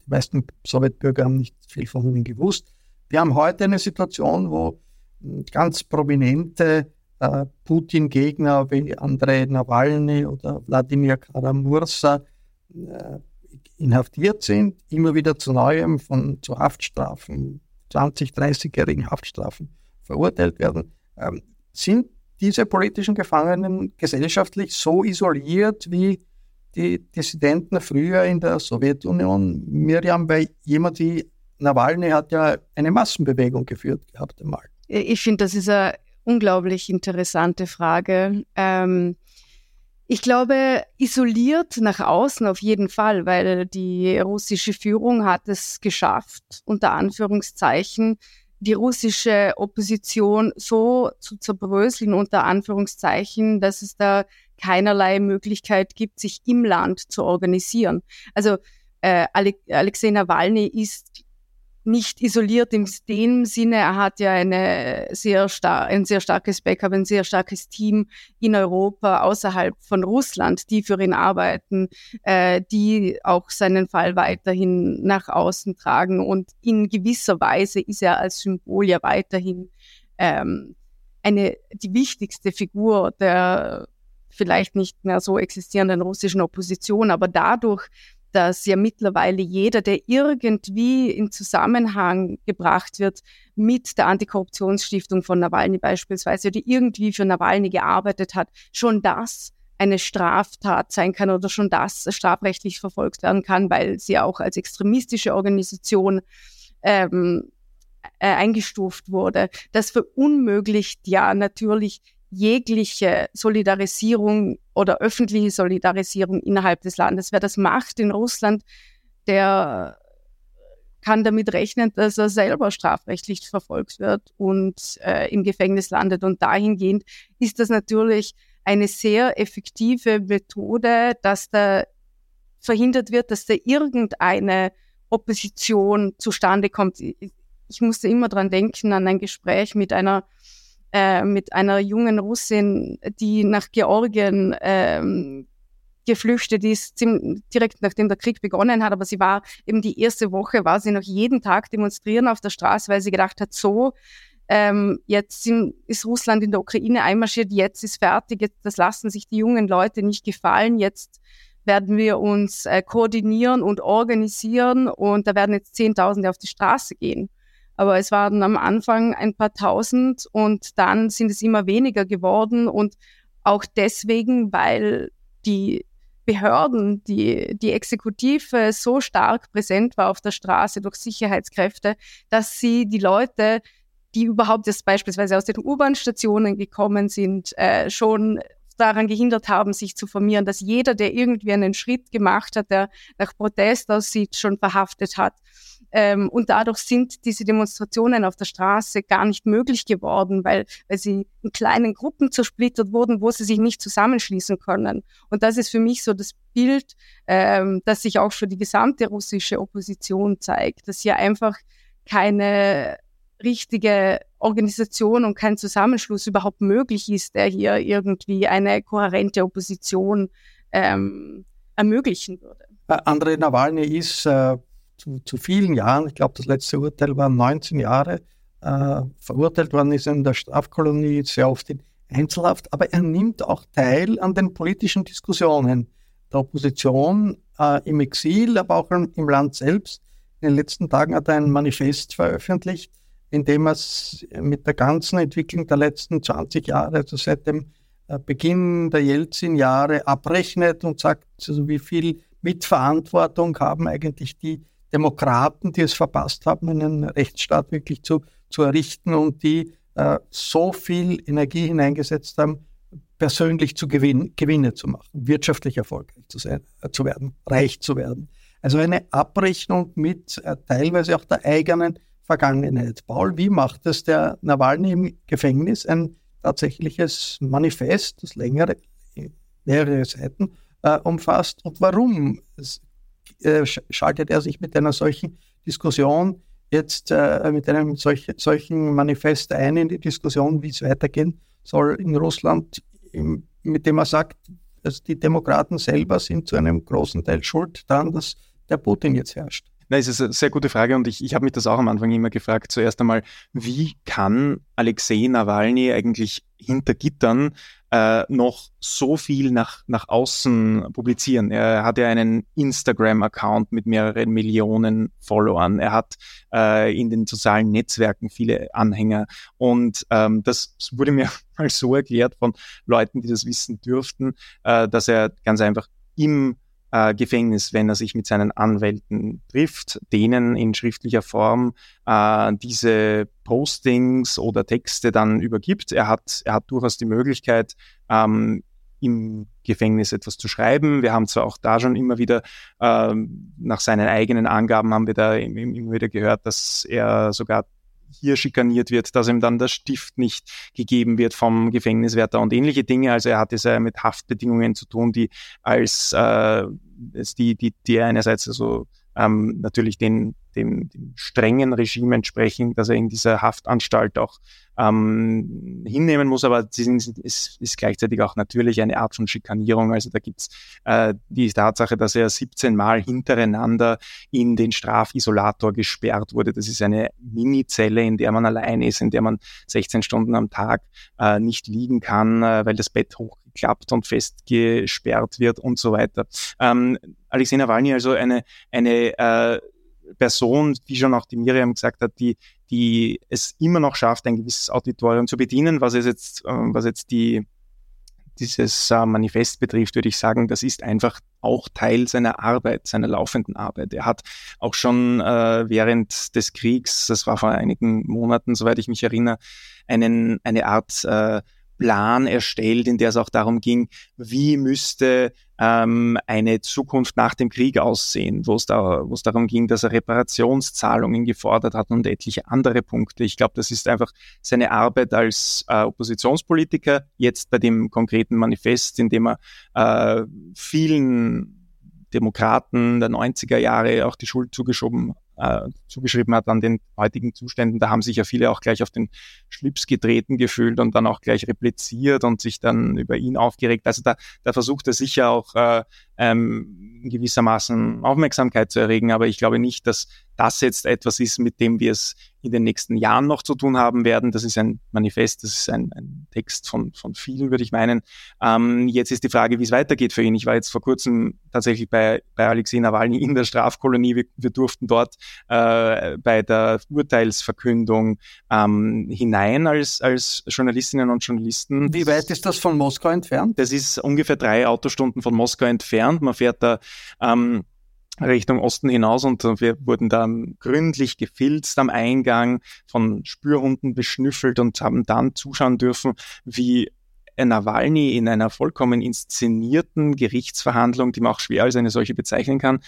Die meisten Sowjetbürger haben nicht viel von ihnen gewusst. Wir haben heute eine Situation, wo hm, ganz prominente äh, Putin-Gegner wie Andrei Nawalny oder Wladimir Karamursa äh, inhaftiert sind, immer wieder zu neuem von zu Haftstrafen, 20, 30-jährigen Haftstrafen verurteilt werden, ähm, sind diese politischen Gefangenen gesellschaftlich so isoliert wie die Dissidenten früher in der Sowjetunion. Miriam, weil jemand wie Nawalny hat ja eine Massenbewegung geführt gehabt einmal. Ich finde, das ist eine unglaublich interessante Frage. Ähm, ich glaube, isoliert nach außen auf jeden Fall, weil die russische Führung hat es geschafft, unter Anführungszeichen, die russische Opposition so zu zerbröseln, unter Anführungszeichen, dass es da keinerlei Möglichkeit gibt, sich im Land zu organisieren. Also äh, Alexei Nawalny ist nicht isoliert im dem Sinne, er hat ja eine sehr star ein sehr starkes Backup, ein sehr starkes Team in Europa außerhalb von Russland, die für ihn arbeiten, äh, die auch seinen Fall weiterhin nach außen tragen. Und in gewisser Weise ist er als Symbol ja weiterhin ähm, eine die wichtigste Figur der vielleicht nicht mehr so existierenden russischen Opposition, aber dadurch, dass ja mittlerweile jeder, der irgendwie in Zusammenhang gebracht wird mit der Antikorruptionsstiftung von Nawalny beispielsweise, die irgendwie für Nawalny gearbeitet hat, schon das eine Straftat sein kann oder schon das strafrechtlich verfolgt werden kann, weil sie auch als extremistische Organisation ähm, äh, eingestuft wurde. Das verunmöglicht ja natürlich jegliche Solidarisierung oder öffentliche Solidarisierung innerhalb des Landes. Wer das macht in Russland, der kann damit rechnen, dass er selber strafrechtlich verfolgt wird und äh, im Gefängnis landet. Und dahingehend ist das natürlich eine sehr effektive Methode, dass da verhindert wird, dass da irgendeine Opposition zustande kommt. Ich musste immer dran denken an ein Gespräch mit einer äh, mit einer jungen Russin, die nach Georgien ähm, geflüchtet ist, direkt nachdem der Krieg begonnen hat. Aber sie war eben die erste Woche, war sie noch jeden Tag demonstrieren auf der Straße, weil sie gedacht hat, so, ähm, jetzt sind, ist Russland in der Ukraine einmarschiert, jetzt ist fertig, jetzt, das lassen sich die jungen Leute nicht gefallen, jetzt werden wir uns äh, koordinieren und organisieren und da werden jetzt Zehntausende auf die Straße gehen. Aber es waren am Anfang ein paar tausend und dann sind es immer weniger geworden und auch deswegen, weil die Behörden, die, die Exekutive so stark präsent war auf der Straße durch Sicherheitskräfte, dass sie die Leute, die überhaupt jetzt beispielsweise aus den U-Bahn-Stationen gekommen sind, äh, schon daran gehindert haben, sich zu formieren, dass jeder, der irgendwie einen Schritt gemacht hat, der nach Protest aussieht, schon verhaftet hat. Ähm, und dadurch sind diese Demonstrationen auf der Straße gar nicht möglich geworden, weil, weil sie in kleinen Gruppen zersplittert wurden, wo sie sich nicht zusammenschließen können. Und das ist für mich so das Bild, ähm, das sich auch für die gesamte russische Opposition zeigt, dass hier einfach keine richtige Organisation und kein Zusammenschluss überhaupt möglich ist, der hier irgendwie eine kohärente Opposition ähm, ermöglichen würde. Äh, Andrei Nawalny ist äh, zu, zu vielen Jahren, ich glaube, das letzte Urteil war 19 Jahre, äh, verurteilt worden ist in der Strafkolonie, sehr oft in Einzelhaft, aber er nimmt auch teil an den politischen Diskussionen der Opposition äh, im Exil, aber auch im, Land selbst. In den letzten Tagen hat er ein Manifest veröffentlicht, in dem er mit der ganzen Entwicklung der letzten 20 Jahre, also seit dem äh, Beginn der Jelzin-Jahre, abrechnet und sagt, also wie viel Mitverantwortung haben eigentlich die Demokraten, die es verpasst haben, einen Rechtsstaat wirklich zu, zu errichten und die äh, so viel Energie hineingesetzt haben, persönlich zu gewinn, Gewinne zu machen, wirtschaftlich erfolgreich zu, sein, äh, zu werden, reich zu werden. Also eine Abrechnung mit äh, teilweise auch der eigenen Vergangenheit. Paul, wie macht es der Nawalny im Gefängnis? Ein tatsächliches Manifest, das längere, mehrere Seiten äh, umfasst. Und warum äh, schaltet er sich mit einer solchen Diskussion jetzt äh, mit einem solch, solchen Manifest ein in die Diskussion, wie es weitergehen soll in Russland, im, mit dem er sagt, dass die Demokraten selber sind zu einem großen Teil schuld daran, dass der Putin jetzt herrscht. Na, es ist eine sehr gute Frage und ich, ich habe mich das auch am Anfang immer gefragt. Zuerst einmal, wie kann Alexei Nawalny eigentlich hinter Gittern äh, noch so viel nach, nach außen publizieren. Er hat ja einen Instagram-Account mit mehreren Millionen Followern. Er hat äh, in den sozialen Netzwerken viele Anhänger. Und ähm, das wurde mir mal so erklärt von Leuten, die das wissen dürften, äh, dass er ganz einfach im äh, Gefängnis, wenn er sich mit seinen Anwälten trifft, denen in schriftlicher Form äh, diese Postings oder Texte dann übergibt. Er hat, er hat durchaus die Möglichkeit, ähm, im Gefängnis etwas zu schreiben. Wir haben zwar auch da schon immer wieder, ähm, nach seinen eigenen Angaben haben wir da immer wieder gehört, dass er sogar hier schikaniert wird, dass ihm dann der Stift nicht gegeben wird vom Gefängniswärter und ähnliche Dinge. Also er hat es ja mit Haftbedingungen zu tun, die als äh, die, die, die einerseits also ähm, natürlich den, dem, dem strengen Regime entsprechen, dass er in dieser Haftanstalt auch ähm, hinnehmen muss, aber es ist, ist gleichzeitig auch natürlich eine Art von Schikanierung. Also da gibt's äh, die Tatsache, dass er 17 Mal hintereinander in den Strafisolator gesperrt wurde. Das ist eine Minizelle, in der man allein ist, in der man 16 Stunden am Tag äh, nicht liegen kann, äh, weil das Bett hochgeklappt und festgesperrt wird und so weiter. Ähm, Alexei Nawalny also eine, eine äh, Person, wie schon auch die Miriam gesagt hat, die, die es immer noch schafft, ein gewisses Auditorium zu bedienen, was es jetzt, äh, was jetzt die, dieses äh, Manifest betrifft, würde ich sagen, das ist einfach auch Teil seiner Arbeit, seiner laufenden Arbeit. Er hat auch schon äh, während des Kriegs, das war vor einigen Monaten, soweit ich mich erinnere, einen, eine Art äh, Plan erstellt, in der es auch darum ging, wie müsste ähm, eine Zukunft nach dem Krieg aussehen, wo es, da, wo es darum ging, dass er Reparationszahlungen gefordert hat und etliche andere Punkte. Ich glaube, das ist einfach seine Arbeit als äh, Oppositionspolitiker, jetzt bei dem konkreten Manifest, in dem er äh, vielen Demokraten der 90er Jahre auch die Schuld zugeschoben äh, zugeschrieben hat an den heutigen Zuständen. Da haben sich ja viele auch gleich auf den Schlips getreten gefühlt und dann auch gleich repliziert und sich dann über ihn aufgeregt. Also da, da versucht er sicher auch äh, ähm, gewissermaßen Aufmerksamkeit zu erregen, aber ich glaube nicht, dass das jetzt etwas ist, mit dem wir es in den nächsten Jahren noch zu tun haben werden. Das ist ein Manifest, das ist ein, ein Text von, von vielen, würde ich meinen. Ähm, jetzt ist die Frage, wie es weitergeht für ihn. Ich war jetzt vor kurzem tatsächlich bei, bei Alexei Nawalny in der Strafkolonie. Wir, wir durften dort äh, bei der Urteilsverkündung ähm, hinein als, als Journalistinnen und Journalisten. Wie weit ist das von Moskau entfernt? Das ist ungefähr drei Autostunden von Moskau entfernt. Man fährt da ähm, Richtung Osten hinaus und wir wurden da gründlich gefilzt am Eingang, von Spürhunden beschnüffelt und haben dann zuschauen dürfen, wie Nawalny in einer vollkommen inszenierten Gerichtsverhandlung, die man auch schwer als eine solche bezeichnen kann,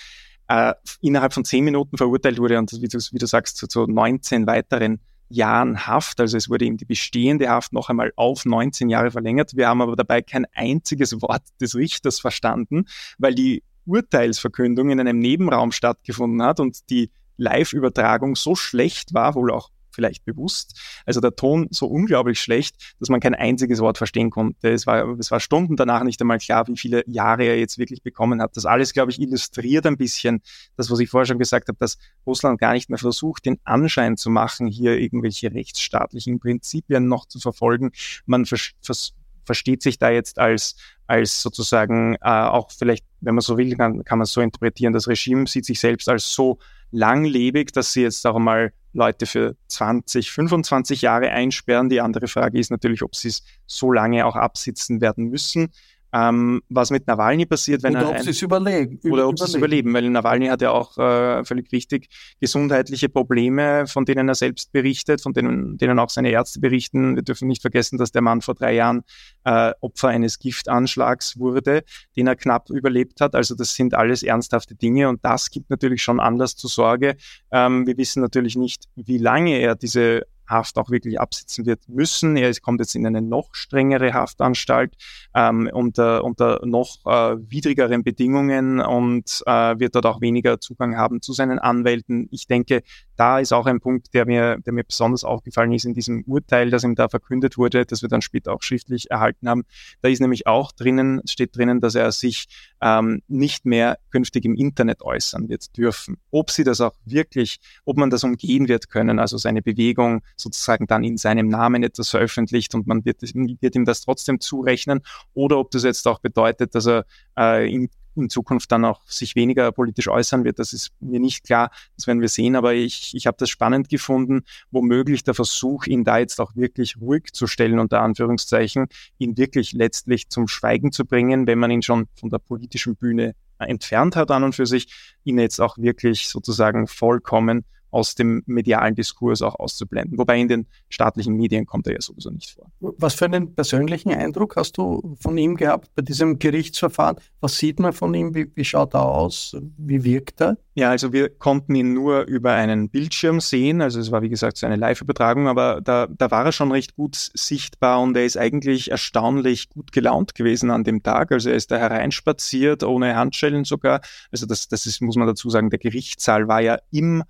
äh, innerhalb von zehn Minuten verurteilt wurde und wie du, wie du sagst, zu, zu 19 weiteren Jahren Haft. Also es wurde ihm die bestehende Haft noch einmal auf 19 Jahre verlängert. Wir haben aber dabei kein einziges Wort des Richters verstanden, weil die Urteilsverkündung in einem Nebenraum stattgefunden hat und die Live-Übertragung so schlecht war, wohl auch vielleicht bewusst. Also der Ton so unglaublich schlecht, dass man kein einziges Wort verstehen konnte. Es war, es war Stunden danach nicht einmal klar, wie viele Jahre er jetzt wirklich bekommen hat. Das alles, glaube ich, illustriert ein bisschen das, was ich vorher schon gesagt habe, dass Russland gar nicht mehr versucht, den Anschein zu machen, hier irgendwelche rechtsstaatlichen Prinzipien noch zu verfolgen. Man vers vers versteht sich da jetzt als, als sozusagen äh, auch vielleicht, wenn man so will, kann, kann man so interpretieren, das Regime sieht sich selbst als so langlebig, dass sie jetzt auch mal Leute für 20, 25 Jahre einsperren. Die andere Frage ist natürlich, ob sie es so lange auch absitzen werden müssen. Ähm, was mit Nawalny passiert, wenn oder er. Ob ein, überlegen, oder ob sie es überleben, weil Nawalny hat ja auch äh, völlig richtig gesundheitliche Probleme, von denen er selbst berichtet, von denen, denen auch seine Ärzte berichten. Wir dürfen nicht vergessen, dass der Mann vor drei Jahren äh, Opfer eines Giftanschlags wurde, den er knapp überlebt hat. Also das sind alles ernsthafte Dinge und das gibt natürlich schon Anlass zur Sorge. Ähm, wir wissen natürlich nicht, wie lange er diese Haft auch wirklich absitzen wird müssen. Er kommt jetzt in eine noch strengere Haftanstalt ähm, unter, unter noch äh, widrigeren Bedingungen und äh, wird dort auch weniger Zugang haben zu seinen Anwälten. Ich denke, da ist auch ein Punkt, der mir, der mir besonders aufgefallen ist in diesem Urteil, das ihm da verkündet wurde, das wir dann später auch schriftlich erhalten haben. Da ist nämlich auch drinnen, steht drinnen, dass er sich ähm, nicht mehr künftig im Internet äußern wird dürfen. Ob sie das auch wirklich, ob man das umgehen wird können, also seine Bewegung sozusagen dann in seinem Namen etwas veröffentlicht und man wird, wird ihm das trotzdem zurechnen, oder ob das jetzt auch bedeutet, dass er äh, in in Zukunft dann auch sich weniger politisch äußern wird. Das ist mir nicht klar, das werden wir sehen, aber ich, ich habe das spannend gefunden, womöglich der Versuch, ihn da jetzt auch wirklich ruhig zu stellen, unter Anführungszeichen, ihn wirklich letztlich zum Schweigen zu bringen, wenn man ihn schon von der politischen Bühne entfernt hat an und für sich, ihn jetzt auch wirklich sozusagen vollkommen aus dem medialen Diskurs auch auszublenden. Wobei in den staatlichen Medien kommt er ja sowieso nicht vor. Was für einen persönlichen Eindruck hast du von ihm gehabt bei diesem Gerichtsverfahren? Was sieht man von ihm? Wie, wie schaut er aus? Wie wirkt er? Ja, also wir konnten ihn nur über einen Bildschirm sehen. Also es war wie gesagt so eine Live-Übertragung, aber da, da war er schon recht gut sichtbar und er ist eigentlich erstaunlich gut gelaunt gewesen an dem Tag. Also er ist da hereinspaziert, ohne Handschellen sogar. Also das, das ist, muss man dazu sagen, der Gerichtssaal war ja im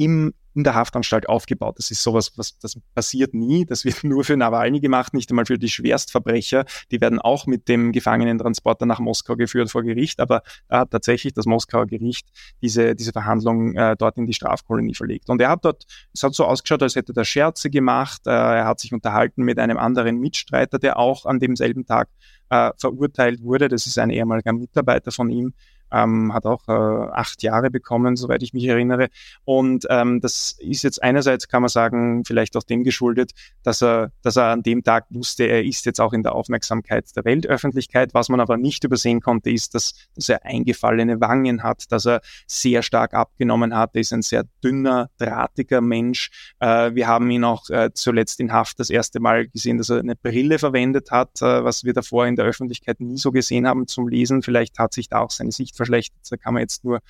im, in der Haftanstalt aufgebaut. Das ist sowas, was das passiert nie. Das wird nur für Nawalny gemacht, nicht einmal für die Schwerstverbrecher. Die werden auch mit dem Gefangenentransporter nach Moskau geführt vor Gericht, aber da hat tatsächlich das Moskauer Gericht diese, diese Verhandlung äh, dort in die Strafkolonie verlegt. Und er hat dort, es hat so ausgeschaut, als hätte er Scherze gemacht. Äh, er hat sich unterhalten mit einem anderen Mitstreiter, der auch an demselben Tag äh, verurteilt wurde. Das ist ein ehemaliger Mitarbeiter von ihm ähm, hat auch äh, acht Jahre bekommen, soweit ich mich erinnere. Und ähm, das ist jetzt einerseits, kann man sagen, vielleicht auch dem geschuldet, dass er, dass er an dem Tag wusste, er ist jetzt auch in der Aufmerksamkeit der Weltöffentlichkeit. Was man aber nicht übersehen konnte, ist, dass, dass er eingefallene Wangen hat, dass er sehr stark abgenommen hat. Er ist ein sehr dünner, drahtiger Mensch. Äh, wir haben ihn auch äh, zuletzt in Haft das erste Mal gesehen, dass er eine Brille verwendet hat, äh, was wir davor in der Öffentlichkeit nie so gesehen haben zum Lesen. Vielleicht hat sich da auch seine Sicht verschlechtert. Da kann man jetzt nur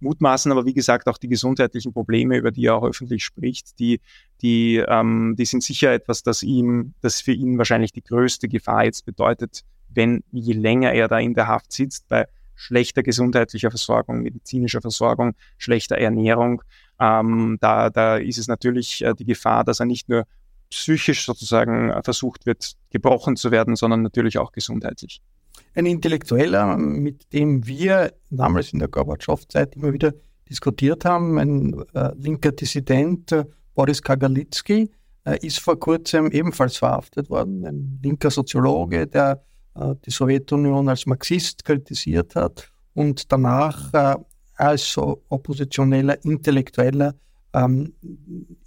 mutmaßen, aber wie gesagt, auch die gesundheitlichen Probleme, über die er auch öffentlich spricht, die, die, ähm, die sind sicher etwas, das ihm, das für ihn wahrscheinlich die größte Gefahr jetzt bedeutet, wenn je länger er da in der Haft sitzt, bei schlechter gesundheitlicher Versorgung, medizinischer Versorgung, schlechter Ernährung, ähm, da, da ist es natürlich äh, die Gefahr, dass er nicht nur psychisch sozusagen äh, versucht wird, gebrochen zu werden, sondern natürlich auch gesundheitlich ein Intellektueller, mit dem wir damals in der Gorbatschow-Zeit immer wieder diskutiert haben, ein äh, linker Dissident, äh, Boris Kagalitzki, äh, ist vor kurzem ebenfalls verhaftet worden. Ein linker Soziologe, der äh, die Sowjetunion als Marxist kritisiert hat und danach äh, als so oppositioneller Intellektueller ähm,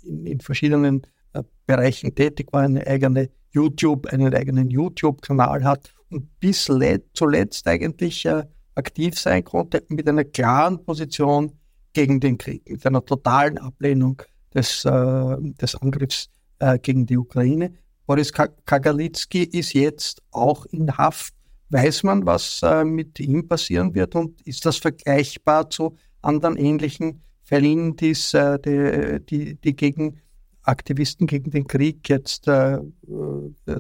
in, in, verschiedenen äh, Bereichen tätig war, eine eigene YouTube, einen eigenen YouTube-Kanal hat und bis zuletzt eigentlich äh, aktiv sein konnte mit einer klaren Position gegen den Krieg, mit einer totalen Ablehnung des, äh, des Angriffs äh, gegen die Ukraine. Boris Kagalitzki ist jetzt auch in Haft. Weiß man, was äh, mit ihm passieren wird und ist das vergleichbar zu anderen ähnlichen Fällen, die's, äh, die, die, die gegen Aktivisten gegen den Krieg jetzt äh, äh,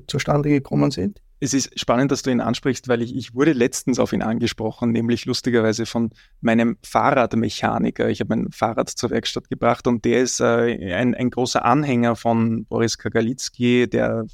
zustande gekommen sind? Es ist spannend, dass du ihn ansprichst, weil ich, ich wurde letztens auf ihn angesprochen, nämlich lustigerweise von meinem Fahrradmechaniker. Ich habe mein Fahrrad zur Werkstatt gebracht und der ist äh, ein, ein großer Anhänger von Boris Kagalitzki, der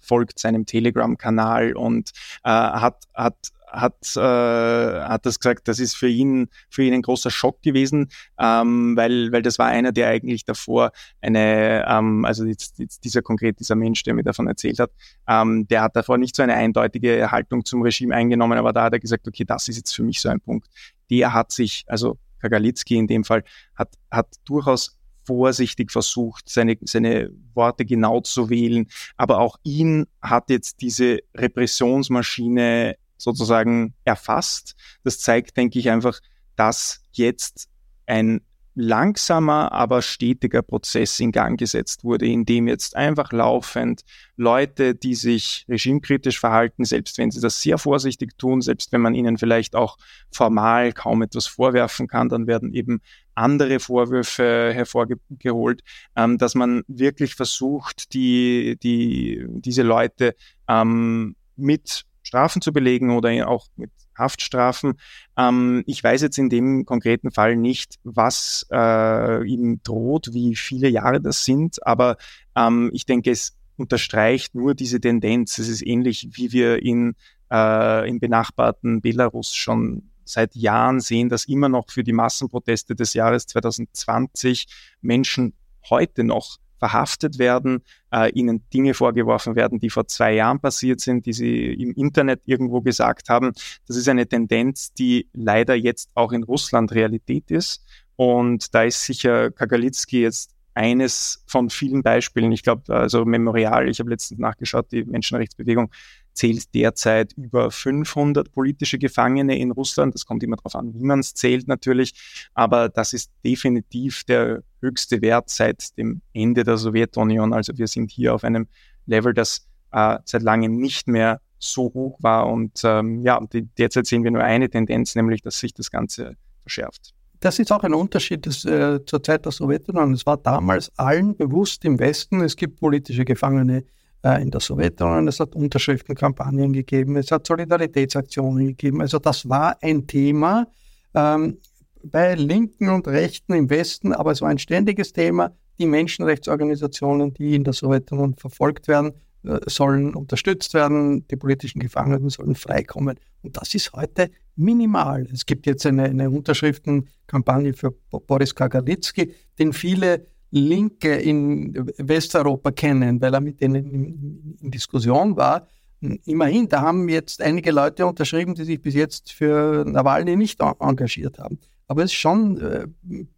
folgt seinem Telegram-Kanal und äh, hat, hat hat, äh, hat das gesagt, das ist für ihn, für ihn ein großer Schock gewesen, ähm, weil, weil das war einer, der eigentlich davor eine, ähm, also jetzt, jetzt dieser konkret, dieser Mensch, der mir davon erzählt hat, ähm, der hat davor nicht so eine eindeutige Haltung zum Regime eingenommen, aber da hat er gesagt, okay, das ist jetzt für mich so ein Punkt. Der hat sich, also Kagalitzki in dem Fall, hat, hat durchaus vorsichtig versucht, seine, seine Worte genau zu wählen. Aber auch ihn hat jetzt diese Repressionsmaschine sozusagen erfasst. Das zeigt, denke ich, einfach, dass jetzt ein langsamer, aber stetiger Prozess in Gang gesetzt wurde, in dem jetzt einfach laufend Leute, die sich regimekritisch verhalten, selbst wenn sie das sehr vorsichtig tun, selbst wenn man ihnen vielleicht auch formal kaum etwas vorwerfen kann, dann werden eben andere Vorwürfe hervorgeholt, ähm, dass man wirklich versucht, die, die, diese Leute ähm, mit Strafen zu belegen oder auch mit Haftstrafen. Ähm, ich weiß jetzt in dem konkreten Fall nicht, was äh, ihm droht, wie viele Jahre das sind, aber ähm, ich denke, es unterstreicht nur diese Tendenz. Es ist ähnlich, wie wir in, äh, im benachbarten Belarus schon seit Jahren sehen, dass immer noch für die Massenproteste des Jahres 2020 Menschen heute noch verhaftet werden, äh, ihnen Dinge vorgeworfen werden, die vor zwei Jahren passiert sind, die sie im Internet irgendwo gesagt haben. Das ist eine Tendenz, die leider jetzt auch in Russland Realität ist. Und da ist sicher Kagalitzki jetzt eines von vielen Beispielen. Ich glaube, also Memorial, ich habe letztens nachgeschaut, die Menschenrechtsbewegung zählt derzeit über 500 politische Gefangene in Russland. Das kommt immer darauf an, wie man es zählt natürlich. Aber das ist definitiv der höchste Wert seit dem Ende der Sowjetunion. Also wir sind hier auf einem Level, das äh, seit langem nicht mehr so hoch war. Und ähm, ja, die, derzeit sehen wir nur eine Tendenz, nämlich dass sich das Ganze verschärft. Das ist auch ein Unterschied des, äh, zur Zeit der Sowjetunion. Es war damals allen bewusst im Westen, es gibt politische Gefangene in der Sowjetunion. Es hat Unterschriftenkampagnen gegeben, es hat Solidaritätsaktionen gegeben. Also das war ein Thema ähm, bei Linken und Rechten im Westen, aber es war ein ständiges Thema. Die Menschenrechtsorganisationen, die in der Sowjetunion verfolgt werden, äh, sollen unterstützt werden, die politischen Gefangenen sollen freikommen. Und das ist heute minimal. Es gibt jetzt eine, eine Unterschriftenkampagne für Boris Kagalitzki, den viele Linke in Westeuropa kennen, weil er mit denen in, Diskussion war. Immerhin, da haben jetzt einige Leute unterschrieben, die sich bis jetzt für Nawalny nicht engagiert haben. Aber es ist schon äh,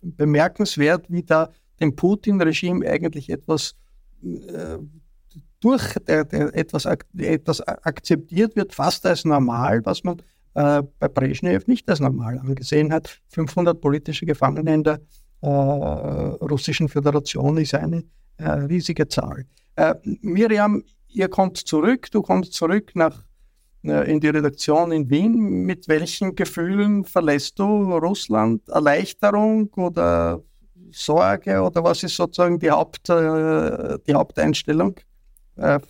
bemerkenswert, wie da dem Putin-Regime eigentlich etwas äh, durch etwas, etwas akzeptiert wird, fast als normal, was man äh, bei Brezhnev nicht als normal angesehen hat. 500 politische Gefangene in der Russischen Föderation ist eine äh, riesige Zahl. Äh, Miriam, ihr kommt zurück, du kommst zurück nach, äh, in die Redaktion in Wien. Mit welchen Gefühlen verlässt du Russland? Erleichterung oder Sorge oder was ist sozusagen die, Haupt, äh, die Haupteinstellung äh,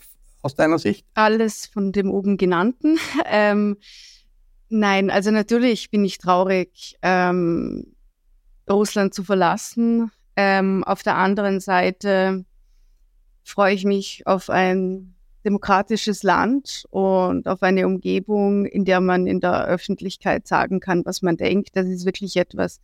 aus deiner Sicht? Alles von dem oben genannten. Ähm, nein, also natürlich bin ich traurig. Ähm, Russland zu verlassen. Ähm, auf der anderen Seite freue ich mich auf ein demokratisches Land und auf eine Umgebung, in der man in der Öffentlichkeit sagen kann, was man denkt. Das ist wirklich etwas,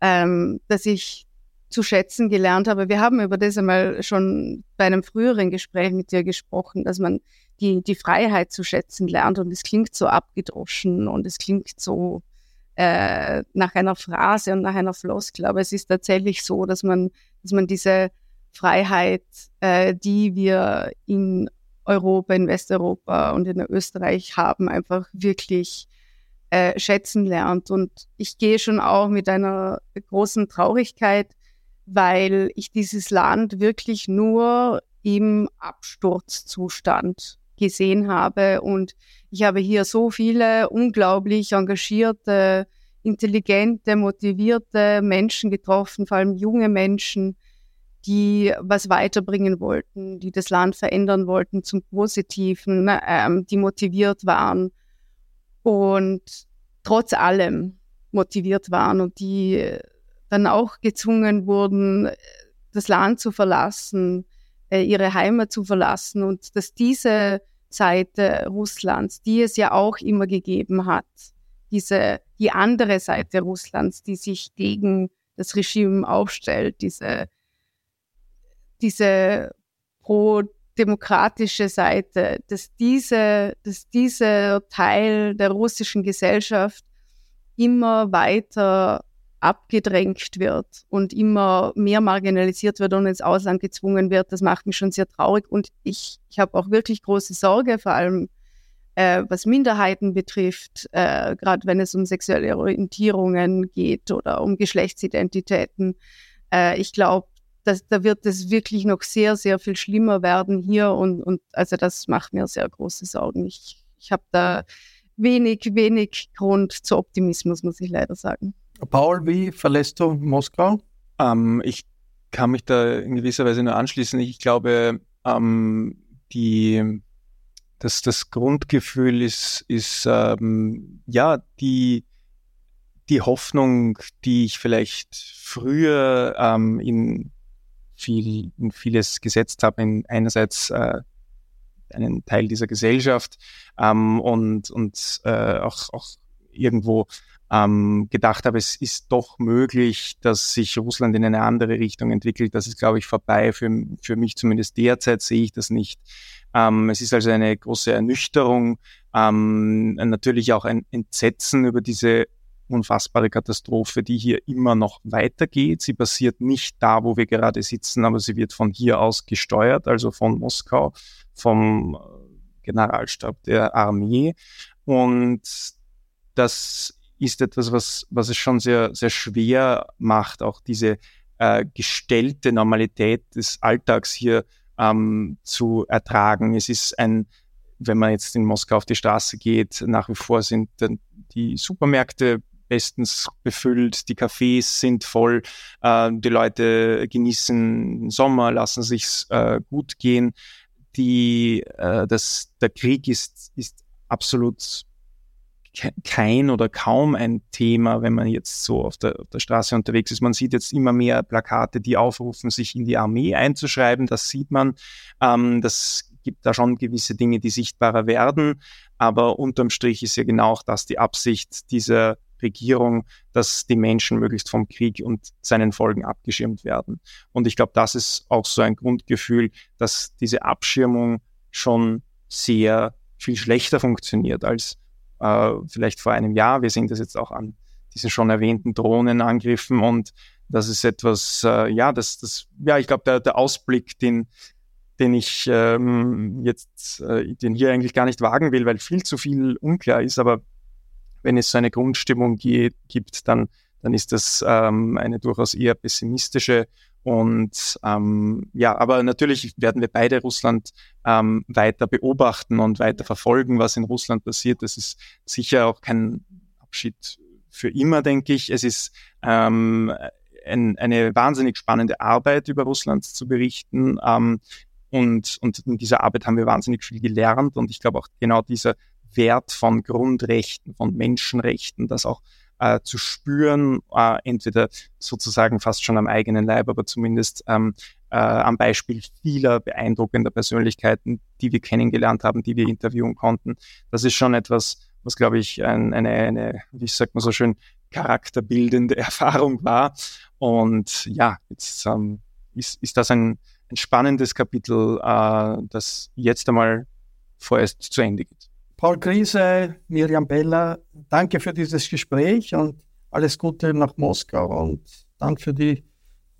ähm, das ich zu schätzen gelernt habe. Wir haben über das einmal schon bei einem früheren Gespräch mit dir gesprochen, dass man die, die Freiheit zu schätzen lernt und es klingt so abgedroschen und es klingt so äh, nach einer Phrase und nach einer Floskel, aber es ist tatsächlich so, dass man, dass man diese Freiheit, äh, die wir in Europa, in Westeuropa und in Österreich haben, einfach wirklich äh, schätzen lernt. Und ich gehe schon auch mit einer großen Traurigkeit, weil ich dieses Land wirklich nur im Absturzzustand gesehen habe. Und ich habe hier so viele unglaublich engagierte, intelligente, motivierte Menschen getroffen, vor allem junge Menschen, die was weiterbringen wollten, die das Land verändern wollten zum Positiven, ne, ähm, die motiviert waren und trotz allem motiviert waren und die dann auch gezwungen wurden, das Land zu verlassen, äh, ihre Heimat zu verlassen und dass diese Seite Russlands, die es ja auch immer gegeben hat, diese, die andere Seite Russlands, die sich gegen das Regime aufstellt, diese, diese pro-demokratische Seite, dass diese, dass dieser Teil der russischen Gesellschaft immer weiter abgedrängt wird und immer mehr marginalisiert wird und ins Ausland gezwungen wird, das macht mich schon sehr traurig. Und ich, ich habe auch wirklich große Sorge, vor allem äh, was Minderheiten betrifft, äh, gerade wenn es um sexuelle Orientierungen geht oder um Geschlechtsidentitäten. Äh, ich glaube, da wird es wirklich noch sehr, sehr viel schlimmer werden hier und, und also das macht mir sehr große Sorgen. Ich, ich habe da wenig, wenig Grund zu Optimismus, muss ich leider sagen. Paul, wie verlässt du Moskau? Ähm, ich kann mich da in gewisser Weise nur anschließen. Ich glaube, ähm, die, das, das Grundgefühl ist, ist ähm, ja die, die Hoffnung, die ich vielleicht früher ähm, in, viel, in vieles gesetzt habe, in einerseits äh, einen Teil dieser Gesellschaft ähm, und, und äh, auch, auch irgendwo ähm, gedacht habe, es ist doch möglich, dass sich Russland in eine andere Richtung entwickelt. Das ist, glaube ich, vorbei. Für, für mich zumindest derzeit sehe ich das nicht. Ähm, es ist also eine große Ernüchterung, ähm, natürlich auch ein Entsetzen über diese unfassbare Katastrophe, die hier immer noch weitergeht. Sie passiert nicht da, wo wir gerade sitzen, aber sie wird von hier aus gesteuert, also von Moskau, vom Generalstab der Armee. Und das ist etwas, was, was es schon sehr, sehr schwer macht, auch diese äh, gestellte Normalität des Alltags hier ähm, zu ertragen. Es ist ein, wenn man jetzt in Moskau auf die Straße geht, nach wie vor sind die Supermärkte bestens befüllt, die Cafés sind voll, äh, die Leute genießen Sommer, lassen sich's äh, gut gehen. Die, äh, das, der Krieg ist, ist absolut kein oder kaum ein Thema, wenn man jetzt so auf der, auf der Straße unterwegs ist. Man sieht jetzt immer mehr Plakate, die aufrufen, sich in die Armee einzuschreiben. Das sieht man. Ähm, das gibt da schon gewisse Dinge, die sichtbarer werden. Aber unterm Strich ist ja genau auch das die Absicht dieser Regierung, dass die Menschen möglichst vom Krieg und seinen Folgen abgeschirmt werden. Und ich glaube, das ist auch so ein Grundgefühl, dass diese Abschirmung schon sehr viel schlechter funktioniert als äh, vielleicht vor einem Jahr. Wir sehen das jetzt auch an diesen schon erwähnten Drohnenangriffen und das ist etwas, äh, ja, das, das, ja, ich glaube, der, der Ausblick, den, den ich ähm, jetzt, äh, den hier eigentlich gar nicht wagen will, weil viel zu viel unklar ist, aber wenn es so eine Grundstimmung gibt, dann, dann ist das ähm, eine durchaus eher pessimistische und ähm, ja, aber natürlich werden wir beide Russland ähm, weiter beobachten und weiter verfolgen, was in Russland passiert. Das ist sicher auch kein Abschied für immer, denke ich. Es ist ähm, ein, eine wahnsinnig spannende Arbeit über Russland zu berichten. Ähm, und, und in dieser Arbeit haben wir wahnsinnig viel gelernt. Und ich glaube auch genau dieser Wert von Grundrechten, von Menschenrechten, das auch äh, zu spüren, äh, entweder sozusagen fast schon am eigenen Leib, aber zumindest ähm, äh, am Beispiel vieler beeindruckender Persönlichkeiten, die wir kennengelernt haben, die wir interviewen konnten. Das ist schon etwas, was, glaube ich, ein, eine, eine, wie sagt man so schön, charakterbildende Erfahrung war. Und ja, jetzt ähm, ist, ist das ein, ein spannendes Kapitel, äh, das jetzt einmal vorerst zu Ende geht. Paul Krise, Miriam Bella, danke für dieses Gespräch und alles Gute nach Moskau und danke für die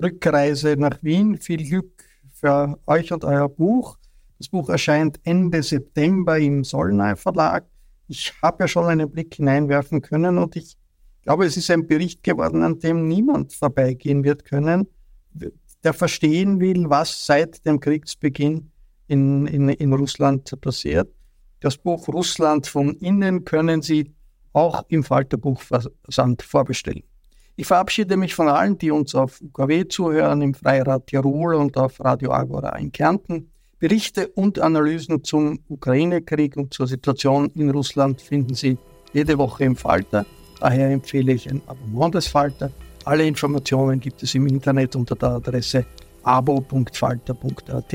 Rückreise nach Wien. Viel Glück für euch und euer Buch. Das Buch erscheint Ende September im Solnay Verlag. Ich habe ja schon einen Blick hineinwerfen können und ich glaube, es ist ein Bericht geworden, an dem niemand vorbeigehen wird können, der verstehen will, was seit dem Kriegsbeginn in, in, in Russland passiert. Das Buch Russland von innen können Sie auch im Falterbuchversand vorbestellen. Ich verabschiede mich von allen, die uns auf UKW zuhören, im Freirad Tirol und auf Radio Agora in Kärnten. Berichte und Analysen zum Ukraine-Krieg und zur Situation in Russland finden Sie jede Woche im Falter. Daher empfehle ich ein Abonnement des Falter. Alle Informationen gibt es im Internet unter der Adresse abo.falter.at.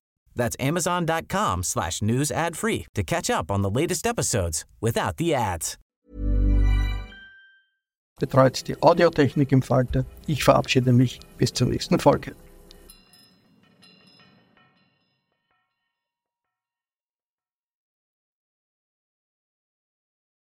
That's amazon.com slash news ad free to catch up on the latest episodes without the ads. Betreut die Audiotechnik im Falter. Ich verabschiede mich bis zur nächsten Folge.